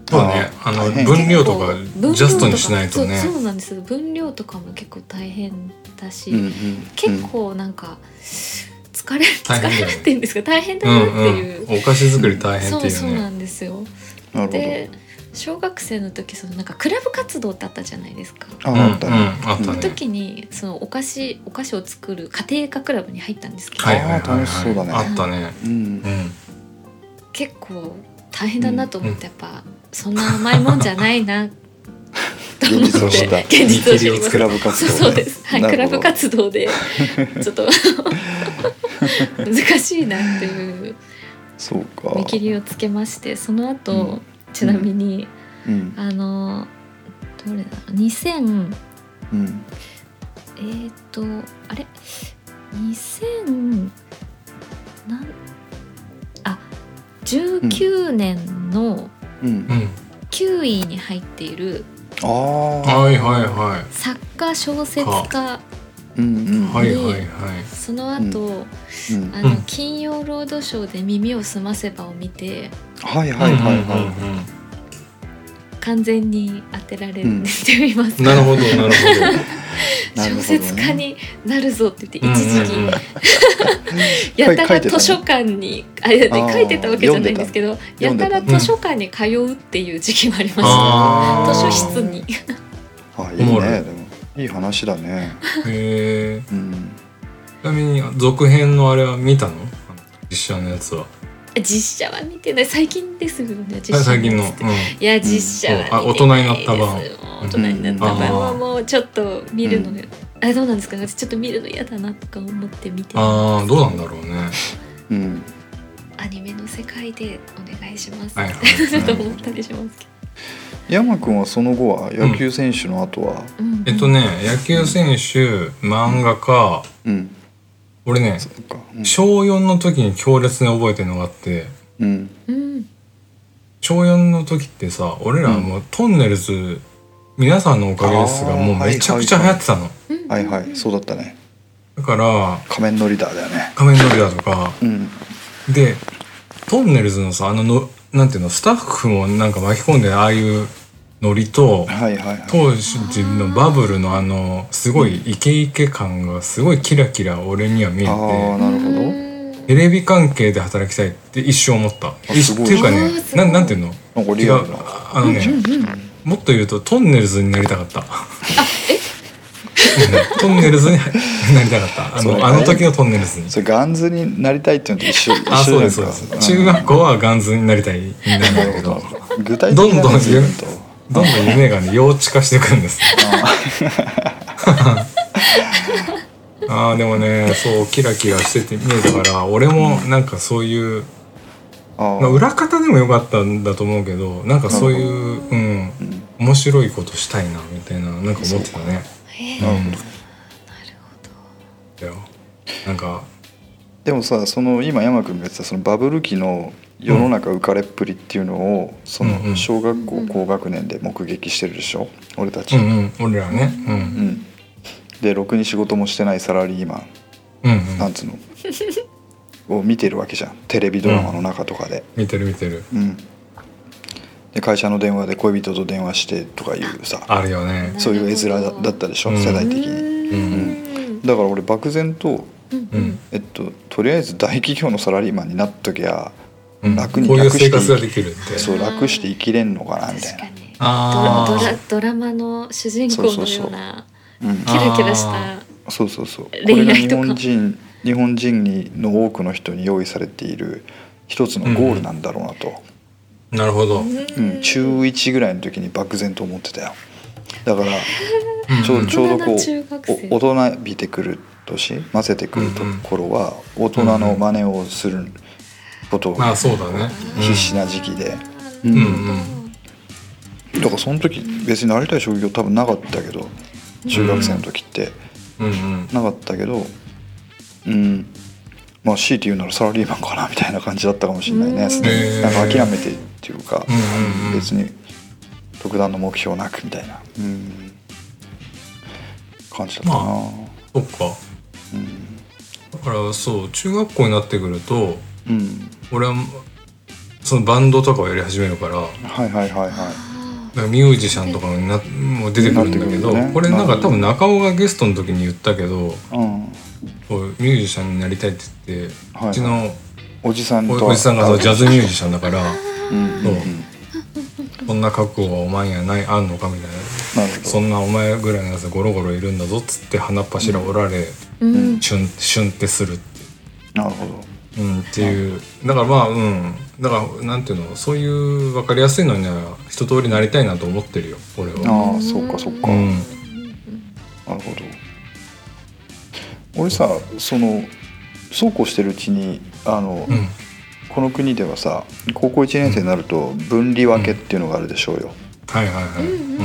S3: そうね。あの分量とかジャストにしないとね。
S4: そうそうなんです。分量とかも結構大変だし、
S2: うんうん。
S4: 結構なんか疲れ疲れるっていうんですか？大変だ
S3: う
S4: なって
S3: ん
S4: いう、
S3: うんお菓子作り大変っていうね。
S4: そうそうなんですよ。で小学生の時そのなんかクラブ活動ってあったじゃないですか。
S2: あ
S3: うんうん
S2: あったね。
S3: あったね。
S4: その時にそのお菓子お菓子を作る家庭科クラブに入ったんですけど、
S3: はいはいはい
S2: あー楽しそうだね。
S3: あったね。
S2: うん。
S3: うん。
S4: 結構大変だなと思ってやっぱ、そんな甘いもんじゃないな。と思って
S2: 現実をク
S4: す。
S2: ラブ活動
S4: そうそうです、はい、クラブ活動で。ちょっと 難しいなっていう
S2: そうか。
S4: 見切りをつけましてその後、
S2: うん。
S4: ちなみに、
S2: うん。
S4: あのどれだ？2000
S2: うん。
S4: えーっ、とあれ？2000なんあ19年の
S2: うん。
S3: うん。
S4: 9位に入っている
S2: ああ
S3: はいはいは
S4: 作家小説家
S2: うんうん
S3: いはいはいはい。
S4: その後、
S2: うん
S4: あの
S3: うん。
S4: 金曜ロードショーで「耳をすませば」を見て
S2: はいはいはいは
S4: 完全に当てられるんですって言いますか、
S3: うんなるほどなるほど
S2: なるほど。ね
S4: 小説家になるぞって言って一時期、やたら図書館にあれ
S2: あー
S4: 書いてたわけじゃないんですけどや
S2: た。
S4: たら図書館に通うっていう時期もありました、図書室に。
S2: あいいねでもいい話だね。
S3: へえ
S2: うん。
S3: ちなみに続編のあれは見たの？実写のやつは。
S4: 実写は見てない。最近ですよね実
S3: あ
S4: 写
S3: 最近の。うん。
S4: いや実写は見てないです、
S3: うん。あ大人になった版。
S4: 大人になった版は
S3: うん。
S4: もうちょっと見るのが、あどうなんですか？ね私ちょっと見るの嫌だなとか思って見て。
S3: ああどうなんだろうね。
S2: うん。
S4: アニメの世界でお願いします、
S3: はいはい
S4: と思ったりしますけ
S2: 山君はその後は野球選手の後は？
S4: ど、うん。
S3: えっとね野球選手漫画家
S2: うん。
S3: 俺ね
S2: うん。
S3: 小4の時に強烈に覚えてるのがあって。
S2: うん。
S4: うん。
S3: 小4の時ってさ俺らはもうトンネルズ皆さんのおかげですがもうめちゃくちゃ流行ってたの。
S4: うん。
S2: はいはいそうだったね。
S3: だから
S2: 仮面のリーダーだよね。
S3: 仮面ライダーとか。
S2: うん。
S3: でトンネルズのさあののなんていうのスタッフもなんか巻き込んでああいうノリと
S2: はいはいはい。
S3: 当時のバブルのあのすごいイケイケ感がすごいキラキラ俺には見え
S2: ああ
S3: て
S2: なるほど。
S4: うん
S3: テレビ関係で働きたいって一生思った。ってい。うかねななんていうの？
S2: なんか
S3: 違う
S2: リアルな。
S3: あのね、もっと言うとトンネルズになりたかった。トンネルズに なりたかった。あのあの時のトンネルズに。
S2: それガンズになりたいっていうのと一緒
S3: あ、そうですそうです。中学校はガンズになりたいみたいなんだけど、
S2: 具体的な
S3: どんどん
S2: ね随分と
S3: どんどん夢がね幼稚化していくんです。ああでもねそうキラキラしてて見えたから俺もなんかそういう、まあ、裏方でもよかったんだと思うけどなんかそういう、うん、
S2: うん
S3: 面白いことしたいなみたいななんか思ってたね。
S2: なるほど。
S4: なる
S3: だよ。なんか。
S2: でもさその今山君が言ってたそのバブル期の世の中浮かれっぷりっていうのをその小学校高学年で目撃してるでしょ？俺たち、
S3: うんうん。俺らね。う
S2: うん。んでろくに仕事もしてないサラリーマン。
S3: うんうん。
S2: なんつうの？を見てるわけじゃん。テレビドラマの中とかで、
S3: 見てる見てる。
S2: うんで会社の電話で恋人と電話してとかいうさ
S3: あるよね。
S2: そういう絵面だだったでしょ？
S3: うん。
S2: 世代的に。
S4: うん
S2: だから俺漠然と、
S4: うん
S3: うん。
S2: えっと、とりあえず大企業のサラリーマンになっときゃ
S3: うん。
S2: 楽に楽して
S3: 生活ができるって。
S2: そう楽して生きれんのかなみたいな。
S3: あ
S4: ドラ
S3: ー
S4: ドラマの主人公のような
S2: うん。
S4: キラキラした
S2: そうそうそう。これが日本人日本人にの多くの人に用意されている一つのゴールなんだろうなと、
S3: なるほど。
S2: うん中1ぐらいの時に漠然と思ってたよ。だから
S3: うん。
S2: ちょうちょうどこうお大人びてくる年混ぜてくるところは大人の真似をすること
S3: まあそうだね。
S2: 必死な時期で、
S3: うんうん。
S2: だからその時別になりたい職業多分なかったけど中学生の時って。なかったけどうんまあ強いて言うならサラリーマンかなみたいな感じだったかもしれないね。
S4: うん。
S2: なんか諦めてっていうか
S3: うん
S2: 別に特段の目標なくみたいな。うん。感じだったな、
S3: まそっか。
S2: うん。
S3: だからそう中学校になってくると
S2: うん。
S3: 俺はそのバンドとかをやり始めるからだ
S2: はいはいはい。は
S3: からミュージシャンとかになもう出てくるんだけど、
S2: ね。
S3: これなんか多分中尾がゲストの時に言ったけど
S2: いうん
S3: ミュージシャンになりたいって言って、
S2: はいはい。う
S3: ちの
S2: おじさんと
S3: おおじさんがジャズミュージシャンだから
S2: うん
S3: な覚悟はお前にはないあんのかみたいな。そんなお前ぐらいのやつゴロゴロいるんだぞっつって鼻っ柱折られ、
S4: うん。
S3: シュンシュンってするって。
S2: なるほど。
S3: うん、っていう。だからまあうん。だからなんていうのそういう分かりやすいのには一通りなりたいなと思ってるよ俺は。
S2: ああそうかそうか、
S3: うん。
S2: なるほど俺さそのそうこうしてるうちにあの、
S3: うん。
S2: この国ではさ高校1年生になると分離分けっていうのがあるでしょうよ、
S3: はいはいはい。うん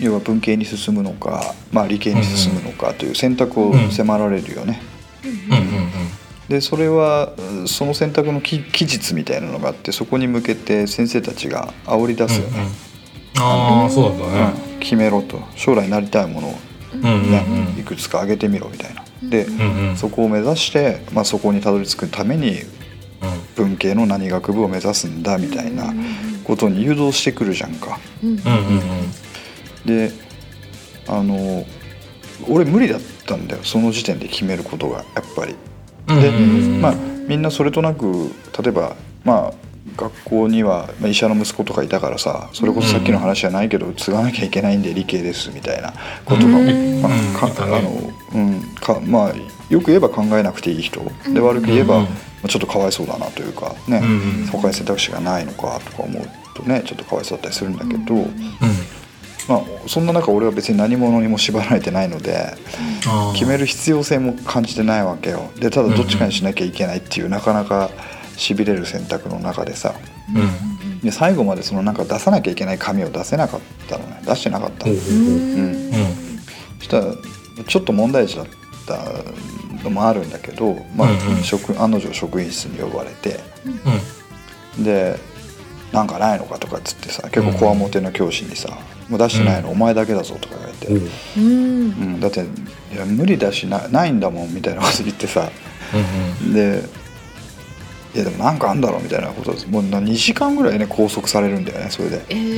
S2: 要は文系に進むのか、まあ、理系に進むのかという選択を迫られるよね、
S3: うんうん
S2: でそれはうんその選択の期期日みたいなのがあってそこに向けて先生たちが煽り出すよね、
S3: ああそうだったね。
S2: うん。決めろと。将来なりたいものを
S3: うんうん
S2: ね、いくつか挙げてみろみたいなで、
S3: うんうん。
S2: そこを目指して、まあ、そこにたどり着くために文系の何学部を目指すんだみたいなことに誘導してくるじゃんか。であの俺無理だったんだよその時点で決めることがやっぱり。
S3: うん。
S2: で、まあ、みんなそれとなく例えばまあ学校にはまあ医者の息子とかいたからさそれこそさっきの話じゃないけど継がなきゃいけないんで理系ですみたいなことが、
S4: うん。
S2: まあかあのうんかまあよく言えば考えなくていい人で悪く言えば、
S3: うん。
S2: まあちょっとかわいそうだなというかね、他に選択肢がないのかとか思うとねちょっとかわいそうだったりするんだけど、
S3: うん。
S2: まあ、そんな中俺は別に何者にも縛られてないので決める必要性も感じてないわけよ。でただどっちかにしなきゃいけないっていうなかなかしびれる選択の中でさ
S3: うん。
S2: で最後までそのなんか出さなきゃいけない紙を出せなかったのね。出してなかったの。
S3: ほう
S2: ん。
S3: うん。
S2: そしたらちょっと問題児だったのもあるんだけど、まあ
S3: うんうん。
S2: 職案の定職員室に呼ばれて。
S3: うん。
S2: で「なんかないのか?」とかっつってさ結構こわもての教師にさ「もう出してないのお前だけだぞ」とか言われて。
S3: ほう
S4: うん。
S2: うん、だっていや無理だしなないんだもんみたいなこと言ってさ。
S3: うん。
S2: でいやでもなんかあんだろうみたいなこともう2時間ぐらいね拘束されるんだよねそれで。だ
S4: え
S3: うん
S4: ー。
S3: へ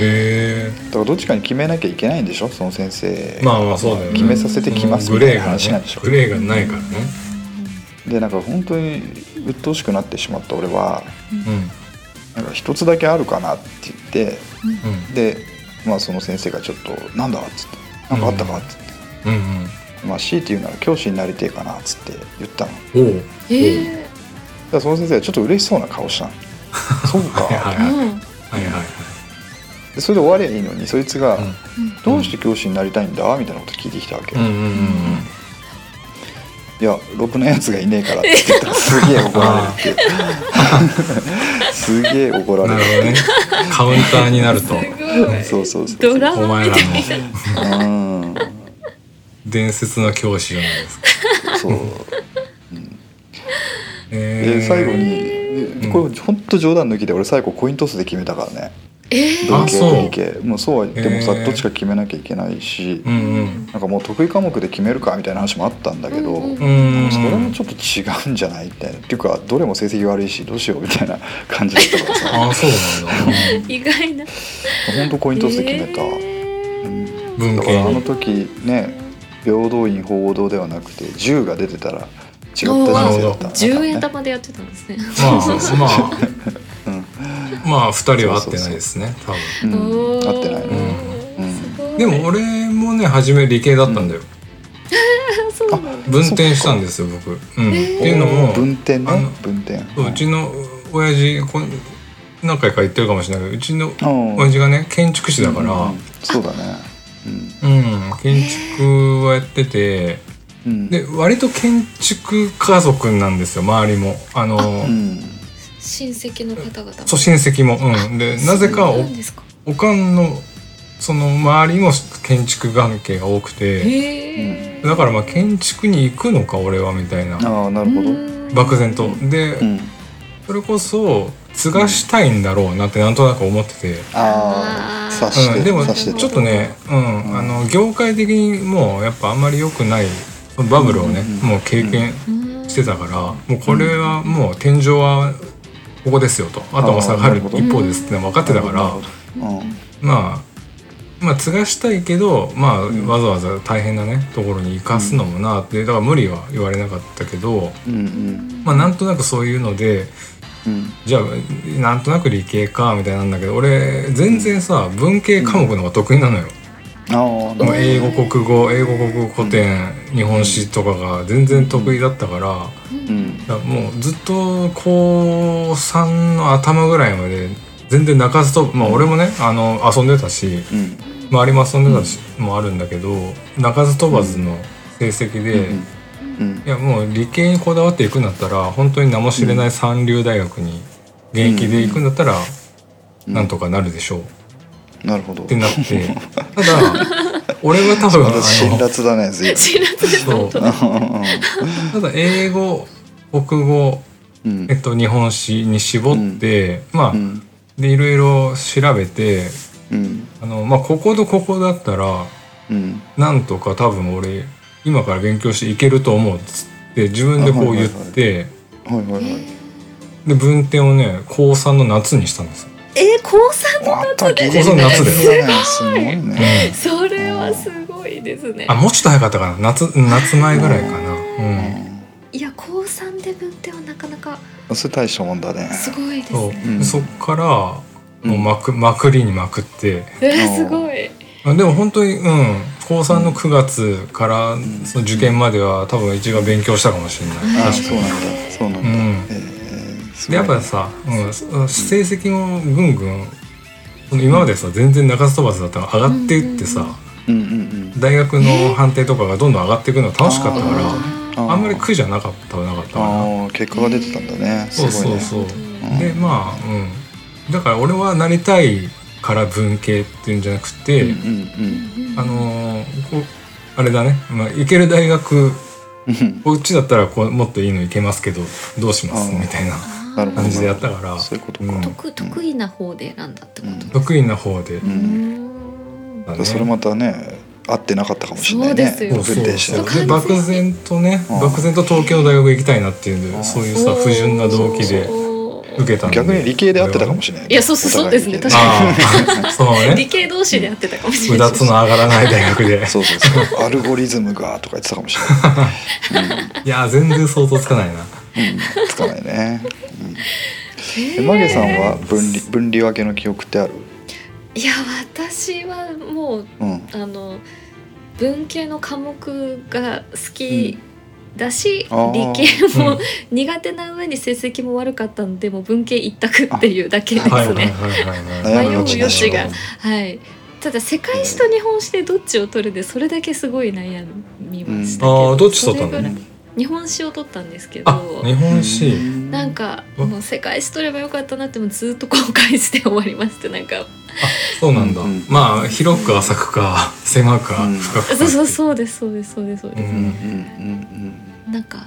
S3: え
S2: からどっちかに決めなきゃいけないんでしょその先生。
S3: まあまあそうだよね。
S2: 決めさせてきますみたいな
S3: グレーがね
S2: 話なんでしょ。
S3: グレーがないからね。
S2: でなんか本当に鬱陶しくなってしまった俺は
S3: うん。
S2: なんか一つだけあるかなって言って
S3: うん。
S2: でまあその先生がちょっと「なんだ?」っつって「なんかあったか?」っつって。
S3: うん。うん
S2: まあ、強いて言うなら教師になりてえかなっつって言ったの。だか
S3: ほう。
S4: え
S2: らその先生はちょっと嬉しそうな顔したの。そうか。
S3: はいはい。はい
S4: ーうん。
S3: はいはい
S2: でそれで終わりゃいいのにそいつが
S3: うん「
S2: どうして教師になりたいんだ?」みたいなこと聞いてきたわけ、い
S3: うんうんうん。
S2: やろくなやつがいねえからって言ったらすげえ怒られるっていう。すげえ怒られる。
S3: なるほどね。カウンターになると。
S2: そうそうそう
S4: ドラマ
S3: お前らの
S2: うん。
S3: 伝説の教師じゃないですか。
S2: そう。
S3: え
S2: で最後にこれ本当冗談抜きで俺最後コイントスで決めたからね。
S4: えー？
S2: 文系
S3: あそう。
S2: 理系もうそうは言ってもさどっちか決めなきゃいけないし
S3: うんうん。
S2: なんかもう得意科目で決めるかみたいな話もあったんだけど、
S4: うん
S3: うん
S2: それもちょっと違うんじゃない？みたいな。っていうかどれも成績悪いしどうしようみたいな感じだったからさ。
S3: ああそうなんだ。
S4: 意外な。
S2: 本当コイントスで決めた、
S4: え
S2: うん。だからあの
S3: に
S2: 時ね平等院報道ではなくて10が出てたら違った人生だった
S4: 10円玉でやってたんですね。
S3: まあまあ
S2: うん
S3: まあ二人は会ってないですね多分。
S2: うん。
S4: おー
S2: 合ってない。ねうん。
S3: でも俺もね初め理系だったんだよ、
S4: そうなんだ。
S3: 分転したんですよ僕、うん。っていうのも
S2: 分店ね。
S3: あの
S2: 分店。
S3: そううちの親父こん何回か言ってるかもしれないけどうちの
S2: うん。
S3: 親父がね建築士だから、
S2: うん。そうだね。うん。
S3: うん建築はやってて
S2: うん。
S3: で割と建築家族なんですよ周りも。あの
S2: うん。
S4: 親戚の方々
S3: そう親戚も。うん。でなぜかお
S4: か。
S3: おかんのその周りも建築関係が多くて。だからまあ建築に行くのか俺はみたいな。
S2: ああなるほど。
S3: 漠然と。で
S2: うん。
S3: それこそ継がしたいんだろうなってなんとなく思ってて、
S2: ああ
S4: あー
S2: 察して
S3: うん、でもちょっとね、うん。
S2: うん。
S3: あの業界的にもうやっぱあんまり良くないバブルをね、
S2: うん。
S3: もう経験
S4: うん
S3: してたからもうこれはもう天井はここですよと。あとは下がる一方ですってのは分かってたからまあまあ継がしたいけどまあ
S2: ん
S3: わざわざ大変なねところに生かすのもなってだから無理は言われなかったけど
S2: うんうん。
S3: まあなんとなくそういうので
S2: うん。
S3: じゃあなんとなく理系かみたいなんだけど俺全然さ文系科目の方が得意なのよ。う英語国語英語国語古典日本史とかが全然得意だったから
S2: うん。
S3: だからもうずっと高3の頭ぐらいまで全然鳴かずとまあ俺もねあの遊んでたし
S2: うん。
S3: 周りも遊んでたしもあるんだけど鳴かず飛ばずの成績で。
S2: うん
S3: いやもう理系にこだわっていくんだったら本当に名も知れない三流大学に現役で行くんだったら
S2: うん。
S3: なんとかなるでしょう
S2: なるほど。
S3: ってなって。ただ俺は多分
S2: 辛辣だね随分。
S4: 知らずです
S3: そう。
S4: 本当に
S3: ただ英語国語、
S2: うん。
S3: えっと、日本史に絞って、まあ
S2: うん。
S3: でいろいろ調べて
S2: うん。
S3: あの、まあ、こことここだったら
S2: うん。
S3: なんとか多分俺今から勉強していけると思うっつって自分でこう言って、で文典をね高3の夏にしたんですよ。
S4: えー、高三の
S2: またギリギリ
S3: 高三夏で
S2: ねすごいね。
S4: それはすごいですね。
S3: あもうちょっと早かったかな。夏夏前ぐらいかな。うん
S4: いや高三で文典はなかなか
S2: それ大したもんだね。
S4: すごいです
S3: そう、
S4: ね
S2: うん。
S3: そっからもうまくまくりにまくって。
S4: えー、すごい。
S3: あでも本当にうん。高3の9月からその受験までは多分一番勉強したかもしれない、
S2: あ
S3: 確かに
S2: そうなんだ。そうなんだ
S3: やっぱさ、うん、成績もぐんぐん今までさ全然中津飛ばずだったのが上がっていってさ、
S2: うんうんうん。
S3: 大学の判定とかがどんどん上がっていくのが楽しかったから
S2: あー。
S3: あんまり苦じゃなかったはなかったか
S2: 結果が出てたんだね。す
S3: そう
S2: ごいね
S3: そう。そう、
S2: うん
S3: でまあうん。だから俺はなりたいから文系っていうんじゃなくて、
S2: うんうん
S3: あのーこうあれだね、まあ、行ける大学
S2: うん。
S3: こっちだったらこうもっといいの行けますけどどうします？みたいな感じでやったから。
S2: そういうことか。
S3: うん。
S4: 得得意な方で選んだってこと、
S2: うん
S3: 得意な方で、
S2: う
S4: うん。
S3: ね。
S2: それまたね合ってなかったかもしれないね。
S4: そうで
S3: 漠然とね
S2: うん。
S3: 漠然と東京の大学行きたいなっていうんで
S2: うん。
S3: そういうさ不純な動機で受けた
S2: 逆に理系で合ってたかもしれない
S4: いやそうそうそうですね。
S2: お互い
S3: ああ そう
S4: 理
S3: ね
S4: 系同士でやってたかもしれない。
S3: うだつの上がらない大学で。
S2: そうそうそう。アルゴリズムがとか言ってたかもしれない。
S3: いや全然想像つかないな。
S2: うん、うん、つかないね、うん。えマゲさんは分離分離分けの記憶ってある？
S4: いや私はもう
S2: うん。
S4: あの文系の科目が好きだし、
S2: あー。
S4: 理系も
S3: うん。
S4: 苦手な上に成績も悪かったのでもう文系一択っていうだけですね。
S3: はいはい
S2: 悩む余地なし。
S4: 迷う余はい。ただ世界史と日本史でどっちを取るでそれだけすごい悩みましたけど、
S3: うん。あーどっち取ったの？
S4: 日本史を取ったんですけど
S3: あ日本史。
S4: なんか
S3: うん。
S4: もう世界史取ればよかったなってもうずっと後悔して終わりましてなんか。
S3: そうなんだ、
S2: うん
S3: まあ広く浅くか狭くか
S2: うん。
S3: 深くか
S4: そうそうそうですそうですそうですそうです、
S3: うん
S2: うんうんうん。
S4: なんか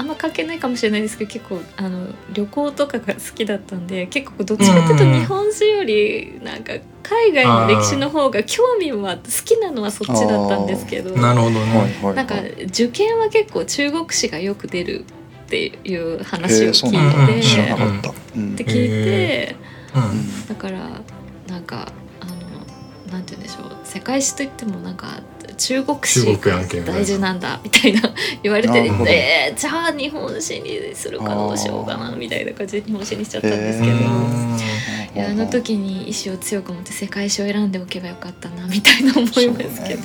S4: あんま関係ないかもしれないですけど結構あの旅行とかが好きだったんで結構どっちかっていうと
S3: うん
S4: 日本史よりなんか海外の歴史の方が興味は好きなのはそっちだったんですけど
S3: なるほどね、
S2: はい
S4: なんか受験は結構中国史がよく出るっていう話を聞いて、
S2: 知らな
S4: っ
S2: かった。うん
S4: て聞いて
S3: うん。
S4: だからなんかあのなんて言うんでしょう。世界史といってもなんか中国史
S3: 中国
S4: が大事なんだみたいな 言われてえーじゃあ日本史にするかどうしようかなみたいな感じで日本史にしちゃったんですけど。
S2: へー
S4: いやあの時に意志を強く持って世界史を選んでおけばよかったなみたいな思いますけど、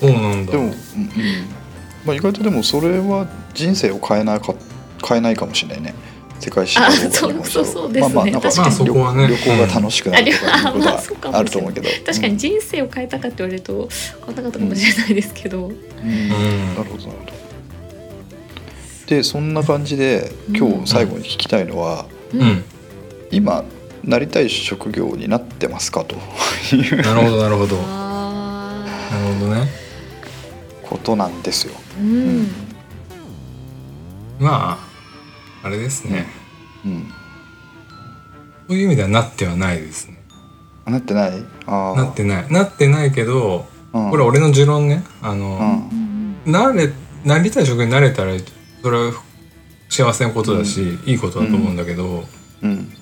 S2: そう
S3: そうなんだ。
S2: でも、うんうん。まあ、意外とでもそれは人生を変えないか変えないかもしれないね世界史
S4: そう。そうそうですね。
S2: まあまあなんか
S4: 確かに。
S3: まあそこはね。
S2: 旅行が楽しくなるとかいうことはあると思うけど。
S4: 確かに人生を変えたかって言われると変わったかったかもしれないですけど、
S2: うん。うん。なるほどなるほど。でそんな感じで今日最後に聞きたいのは、
S4: う
S3: うん。ん
S2: 今なりたい職業になってますかと。いう
S3: なるほどなるほど。な
S4: あ
S3: るほどね。
S2: ことなんですよ。
S4: ーうん。
S3: まああれですね、
S2: うん、
S3: そういう意味ではなってはないですね。
S2: なってない？
S3: なってない。なってないけど
S2: うん。
S3: これ俺の持論ね。あ
S2: う
S3: の、
S2: ん。
S3: なれなりたい職になれたらそれは幸せなことだし、いいことだと思うんだけど、
S2: うん。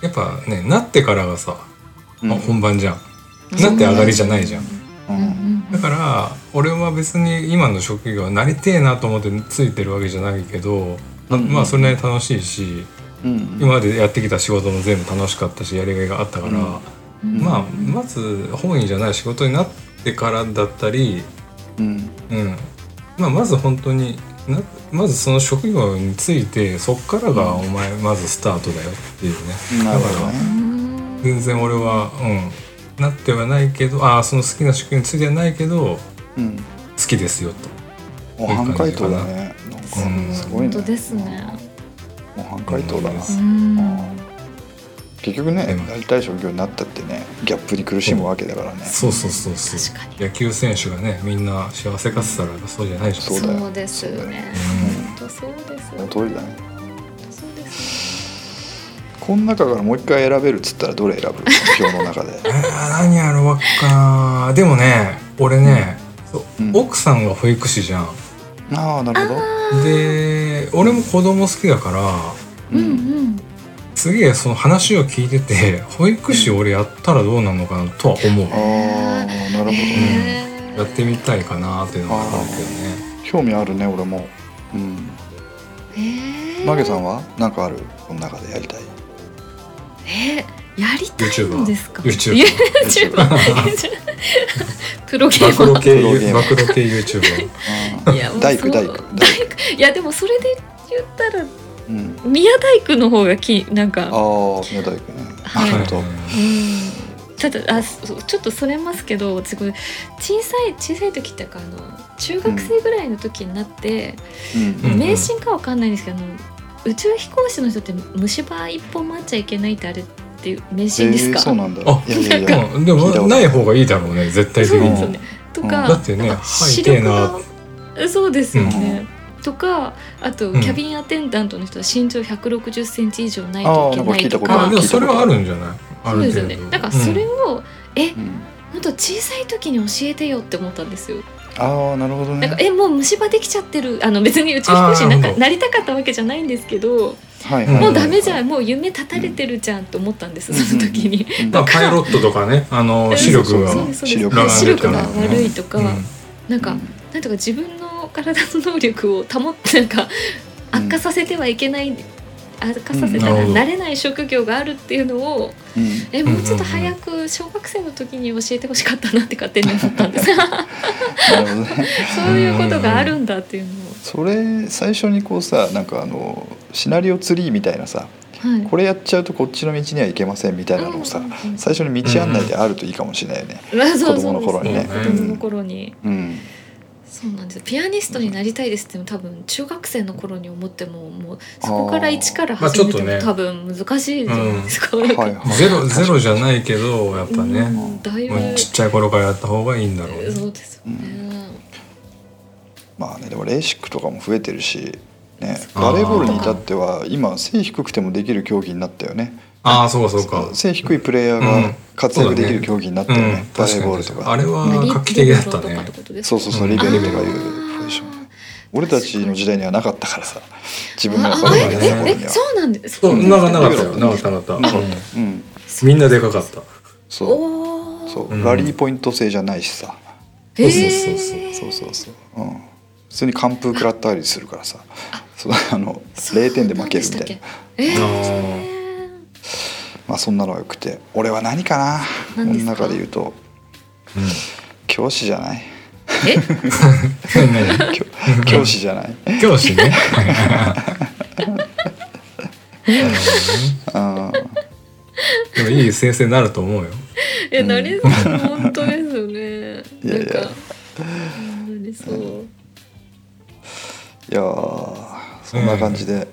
S3: やっぱねなってからがさ、
S2: うん。
S3: まあ本番じゃん、なって上がりじゃないじゃん。
S2: う
S4: うんん。
S3: だから俺は別に今の職業はなりてえなと思ってついてるわけじゃないけど、まあそれなりに楽しいし
S2: うん
S3: 今までやってきた仕事も全部楽しかったしやりがいがあったから、
S4: うん
S3: まあまず本意じゃない仕事になってからだったり、
S2: うん
S3: うんまあ、まず本当になまずその職業についてそっからがお前まずスタートだよっていうね
S2: なるほど
S3: だから
S2: ね。
S3: 全然俺はうんなってはないけどああその好きな職業についてはないけど
S2: うん、
S3: 好きですよと
S2: 模範解答だね。すごいね。
S4: 本当ですね。
S2: 模範解答だな。
S4: うん
S2: 結局ね
S3: でも、
S2: なりたい職業になったってね、ギャップに苦しむわけだからね。
S3: そうそうそうそう
S4: 確かに
S3: 野球選手がねみんな幸せかっつったらそうじゃないじゃん
S2: そうだよ
S4: そうですよね。
S3: うん
S4: 本当そうです。
S2: その通りだね。
S4: そうです。
S2: この中からもう一回選べるっつったらどれ選ぶ？今日の中で。
S3: えー、何やろうかなでもね俺ね、奥さんが保育士じゃん
S2: ああ、なるほど。
S3: で俺も子供好きだから
S4: うんうん。
S3: すげえその話を聞いてて 保育士俺やったらどうなのかなとは思う、
S2: ああ、なるほどね。
S4: へー
S3: やってみたいかなっていうのがあるけどね
S2: 興味あるね、俺も。うん。
S4: へー
S2: マゲさんは？何かある？この中でやりたい。
S4: えー、やりたいんですか
S3: ？YouTuber
S4: YouTuber プロゲ
S3: 暴
S4: ー。マ
S3: 露系
S2: プロゲーマー
S3: 暴露系 YouTuber
S4: いや
S2: 大工
S4: いやでもそれで言ったら
S2: うん。
S4: 宮大工の方がきなんか
S2: ああ、宮大工ね。
S4: はい。
S2: なるほど。
S4: うん。ただあそうちょっとそれますけど私これ小さい小さい時っていうかあの中学生ぐらいの時になって、迷信かわかんないんですけどあの宇宙飛行士の人って虫歯一本待っちゃいけないってあれっていう迷信ですか、
S2: えーそうなんだ。
S3: あ
S2: いやいやいや。
S3: うんでもない方がいいだろうね絶対的に。
S4: そうですよね。とか、
S3: だってね
S4: 視力がそうですよね。とかあと
S3: うん。
S4: キャビンアテンダントの人は身長160センチ以上ないといけないと
S2: なんか聞いたこと
S4: か
S3: あでもそれはあるんじゃない？あ
S4: そうですよね。だからそれを、え
S2: うん。
S4: もっと小さい時に教えてよって思ったんですよ。
S2: ああ、なるほどね。
S4: なんか。えもう虫歯できちゃってる。あの別に宇宙飛行士になんかなりたかったわけじゃないんですけど、
S2: はいはい。
S3: うん。
S4: もうダメじゃん。もう夢絶たれてるじゃんと思ったんです、その時に。
S2: うん。
S3: まあパイロットとかねあの視力が
S2: 視力
S4: です視力が
S3: が
S4: 悪いとか、
S3: うん。
S4: なんか、なんとか自分の体の能力を保ってなんか悪化させてはいけない、悪化させたら
S3: うんなるほど。
S4: なれない職業があるっていうのを、
S2: うん。
S4: えもうちょっと早く小学生の時に教えてほしかったなって勝手に思ったんです。そういうことがあるんだっていうのを。
S2: それ最初にこうさなんかあのシナリオツリーみたいなさ
S4: はい。
S2: これやっちゃうとこっちの道には行けませんみたいなのをさ
S4: うんうんうん。
S2: 最初に道案内であるといいかもしれないよね。
S4: う
S2: 子供の頃にね。
S4: 子供の頃に、
S2: うん、
S4: そうなんですピアニストになりたいですって多分中学生の頃に思ってももうそこから一から始めても多分難しいじゃないですか。
S2: はい
S4: なんか
S2: はい。
S3: ゼロゼロじゃないけどやっぱね、
S4: うんだいぶ
S3: もうちっちゃい頃からやった方がいいんだろうね
S4: そうですよね。
S2: まあねでもレーシックとかも増えてるし、ね、バレーボールに至っては今背低くてもできる競技になったよね。
S3: ああそうかそうか。
S2: 背低いプレイヤーが活躍できる競技になったよね。バレーボールとか。
S3: あれは画期的だったね。
S2: そうそうそう
S3: うん
S2: リベロとかいうポジション。俺たちの時代にはなかったからさ自分が
S4: あ
S2: バレーボールには。
S4: ええそうなんです。
S3: そうなかなか？ったなかったなかった、
S2: なか。っ
S3: うん。みんなでかかった。
S2: そう。そう、
S3: うん
S2: ラリーポイント制じゃないしさ。
S3: そうそうそう
S2: そうそう。そう、うん、普通に完封食らったりするからさ。そうあの0点で負けるみたいな。
S4: え
S3: あ
S4: ー
S2: まあそんなのがよくて俺は何かな？この中で言うと教師じゃない？
S4: え？
S2: 教教師じゃない？
S3: 教師ね。でもいい先生になると思うよ。
S4: え、
S2: うん。
S4: なれそう。本当ですよね。
S2: いやいや。
S4: なんか。なりそう。
S2: いやーそんな感じで、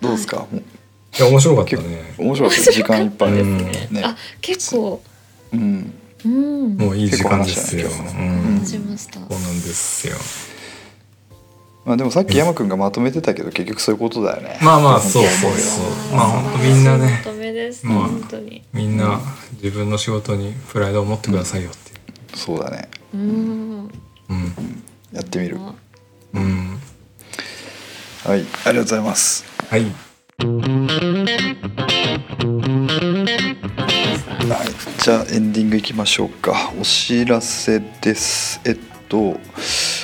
S2: どうですか、もう
S3: いや面白かったね。
S2: 面白かった。時間いっぱいで、
S3: うん。
S2: ね
S4: あ、結構。
S2: うん、
S4: うん。
S3: もういい時間ですよ、
S2: 結構話した
S3: う
S2: ね。
S3: ん、
S4: 話しました。
S3: そうなんですよ。
S2: まあでもさっき山くんがまとめてたけど結局そういうことだよね。
S3: まあまあそうそうそう。まあ本当みんなね。
S4: まとめです。
S3: まあ
S4: 本当に。
S3: みんな自分の仕事にプライドを持ってくださいよって。いう
S2: そうだね。
S4: うん。
S3: うん。
S2: やってみる。
S4: あ。
S3: うん。
S2: はいありがとうございます。
S3: はい
S2: はい、じゃあエンディングいきましょうか。お知らせです。えっと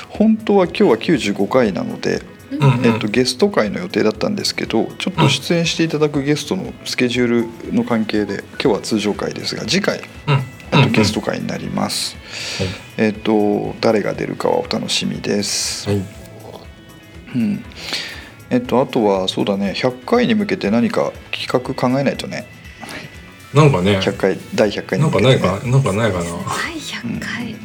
S2: 本当は今日は95回なので、
S3: うん
S2: えっと、ゲスト会の予定だったんですけどちょっと出演していただくゲストのスケジュールの関係で今日は通常会ですが次回
S3: うん。
S2: とゲスト会になります、えっと誰が出るかはお楽しみです、
S3: はい。
S2: うんえっとあとはそうだね100回に向けて何か企画考えないとね。
S3: なんかね。
S2: 100回第100回に
S3: なん
S2: 向けて、ね、
S3: かないかなんかないかな。
S4: 第百回。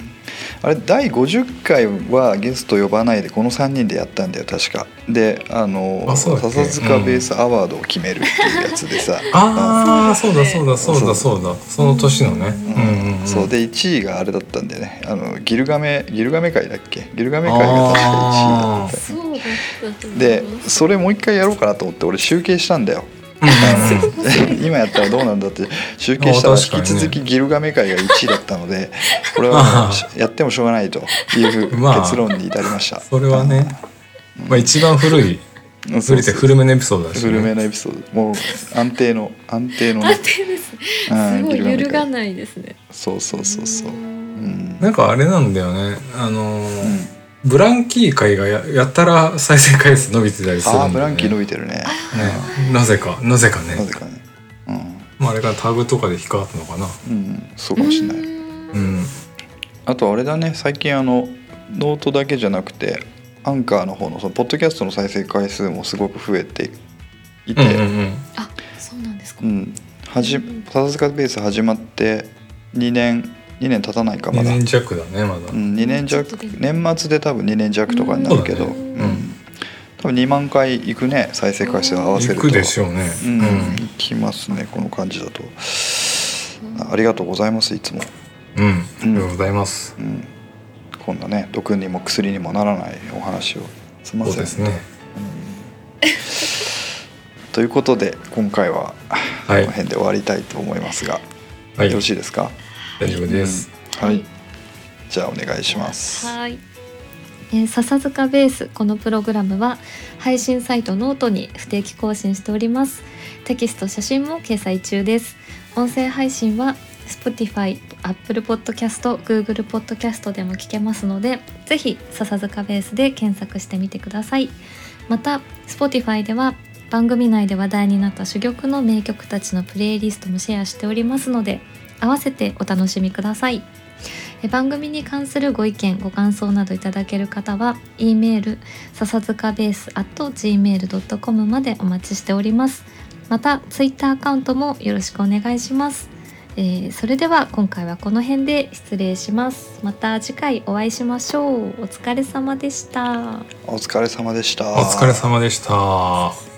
S2: あれ第50回はゲスト呼ばないでこの3人でやったんだよ確か。であの
S3: あそうだっけ？
S2: 笹塚ベースアワードを決めるっていうやつでさ。
S3: ああそうだそうだそう
S2: そう
S3: だそうだ。その年のね。
S2: うん。
S3: うんうんうん。
S2: そうで1位があれだったんでね。あのギルガメギルガメ会だっけ？ギルガメ会が確か1位だった。
S4: そう
S2: でそれもう一回やろうかなと思って俺集計したんだよ。今やったらどうなんだって。集計したら引き続きギルガメ会が1位だったのでこれはやってもしょうがないという
S3: まあ
S2: 結論に至りました。
S3: それはねまあ一番古い
S2: うん。
S3: 古いって古めのエピソードだしね。
S2: 古めのエピソード。もう安定の安定のね。
S4: 安定です。
S2: うん
S4: すごい
S2: ギルガメ会。
S4: 揺るがないですね。
S2: そうそうそうそう。うん。
S3: なんかあれなんだよね。あの
S2: うん。
S3: ーブランキー会がややったら再生回数伸びてたりするんだよね。
S2: ああブランキー伸びてるね。
S3: ね。なぜかなぜかね。
S2: なぜかね。
S3: まああれがタグとかで引っかかったのかな。
S2: うん、うん、そうかもしれない。
S3: うん。
S2: あとあれだね。最近あのノートだけじゃなくてアンカーの方のそのポッドキャストの再生回数もすごく増えていて、
S3: うんうんうん。
S4: あ、そうなんですか。
S2: う。ん、はじ笹塚ベース始まって2年2年経たないかま
S3: 2
S2: だ、
S3: 年弱だねまだ。
S2: うん、2年弱年末で多分2年弱とかになるけど、
S3: ね
S2: うん。多分2万回いくね再生回数合わせると。
S3: 行くでしょうね。
S2: う、
S3: うん。ん
S2: いきますねこの感じだと。あありがとうございますいつも、
S3: うん。ありがとうございます。
S2: うん、こんなね毒にも薬にもならないお話を。すみません。
S3: そうですね。
S2: ということで今回はこ
S3: はい。
S2: の辺で終わりたいと思いますが、
S3: はい。
S2: よろしいですか？
S3: 大丈夫です。
S2: うん。はい。じゃあお願いします。
S4: はい。えー笹塚ベースこのプログラムは配信サイトノートに不定期更新しております。テキスト写真も掲載中です。音声配信は Spotify、Apple Podcast、Google Podcast でも聞けますのでぜひ笹塚ベースで検索してみてください。また Spotify では番組内で話題になった珠玉の名曲たちのプレイリストもシェアしておりますので合わせてお楽しみください。え番組に関するご意見ご感想などいただける方は e メール笹塚ベース at gmail.com までお待ちしております。またツイッターアカウントもよろしくお願いします、えーそれでは今回はこの辺で失礼します。また次回お会いしましょう。お疲れ様でした。
S2: お疲れ様でした。
S3: お疲れ様でした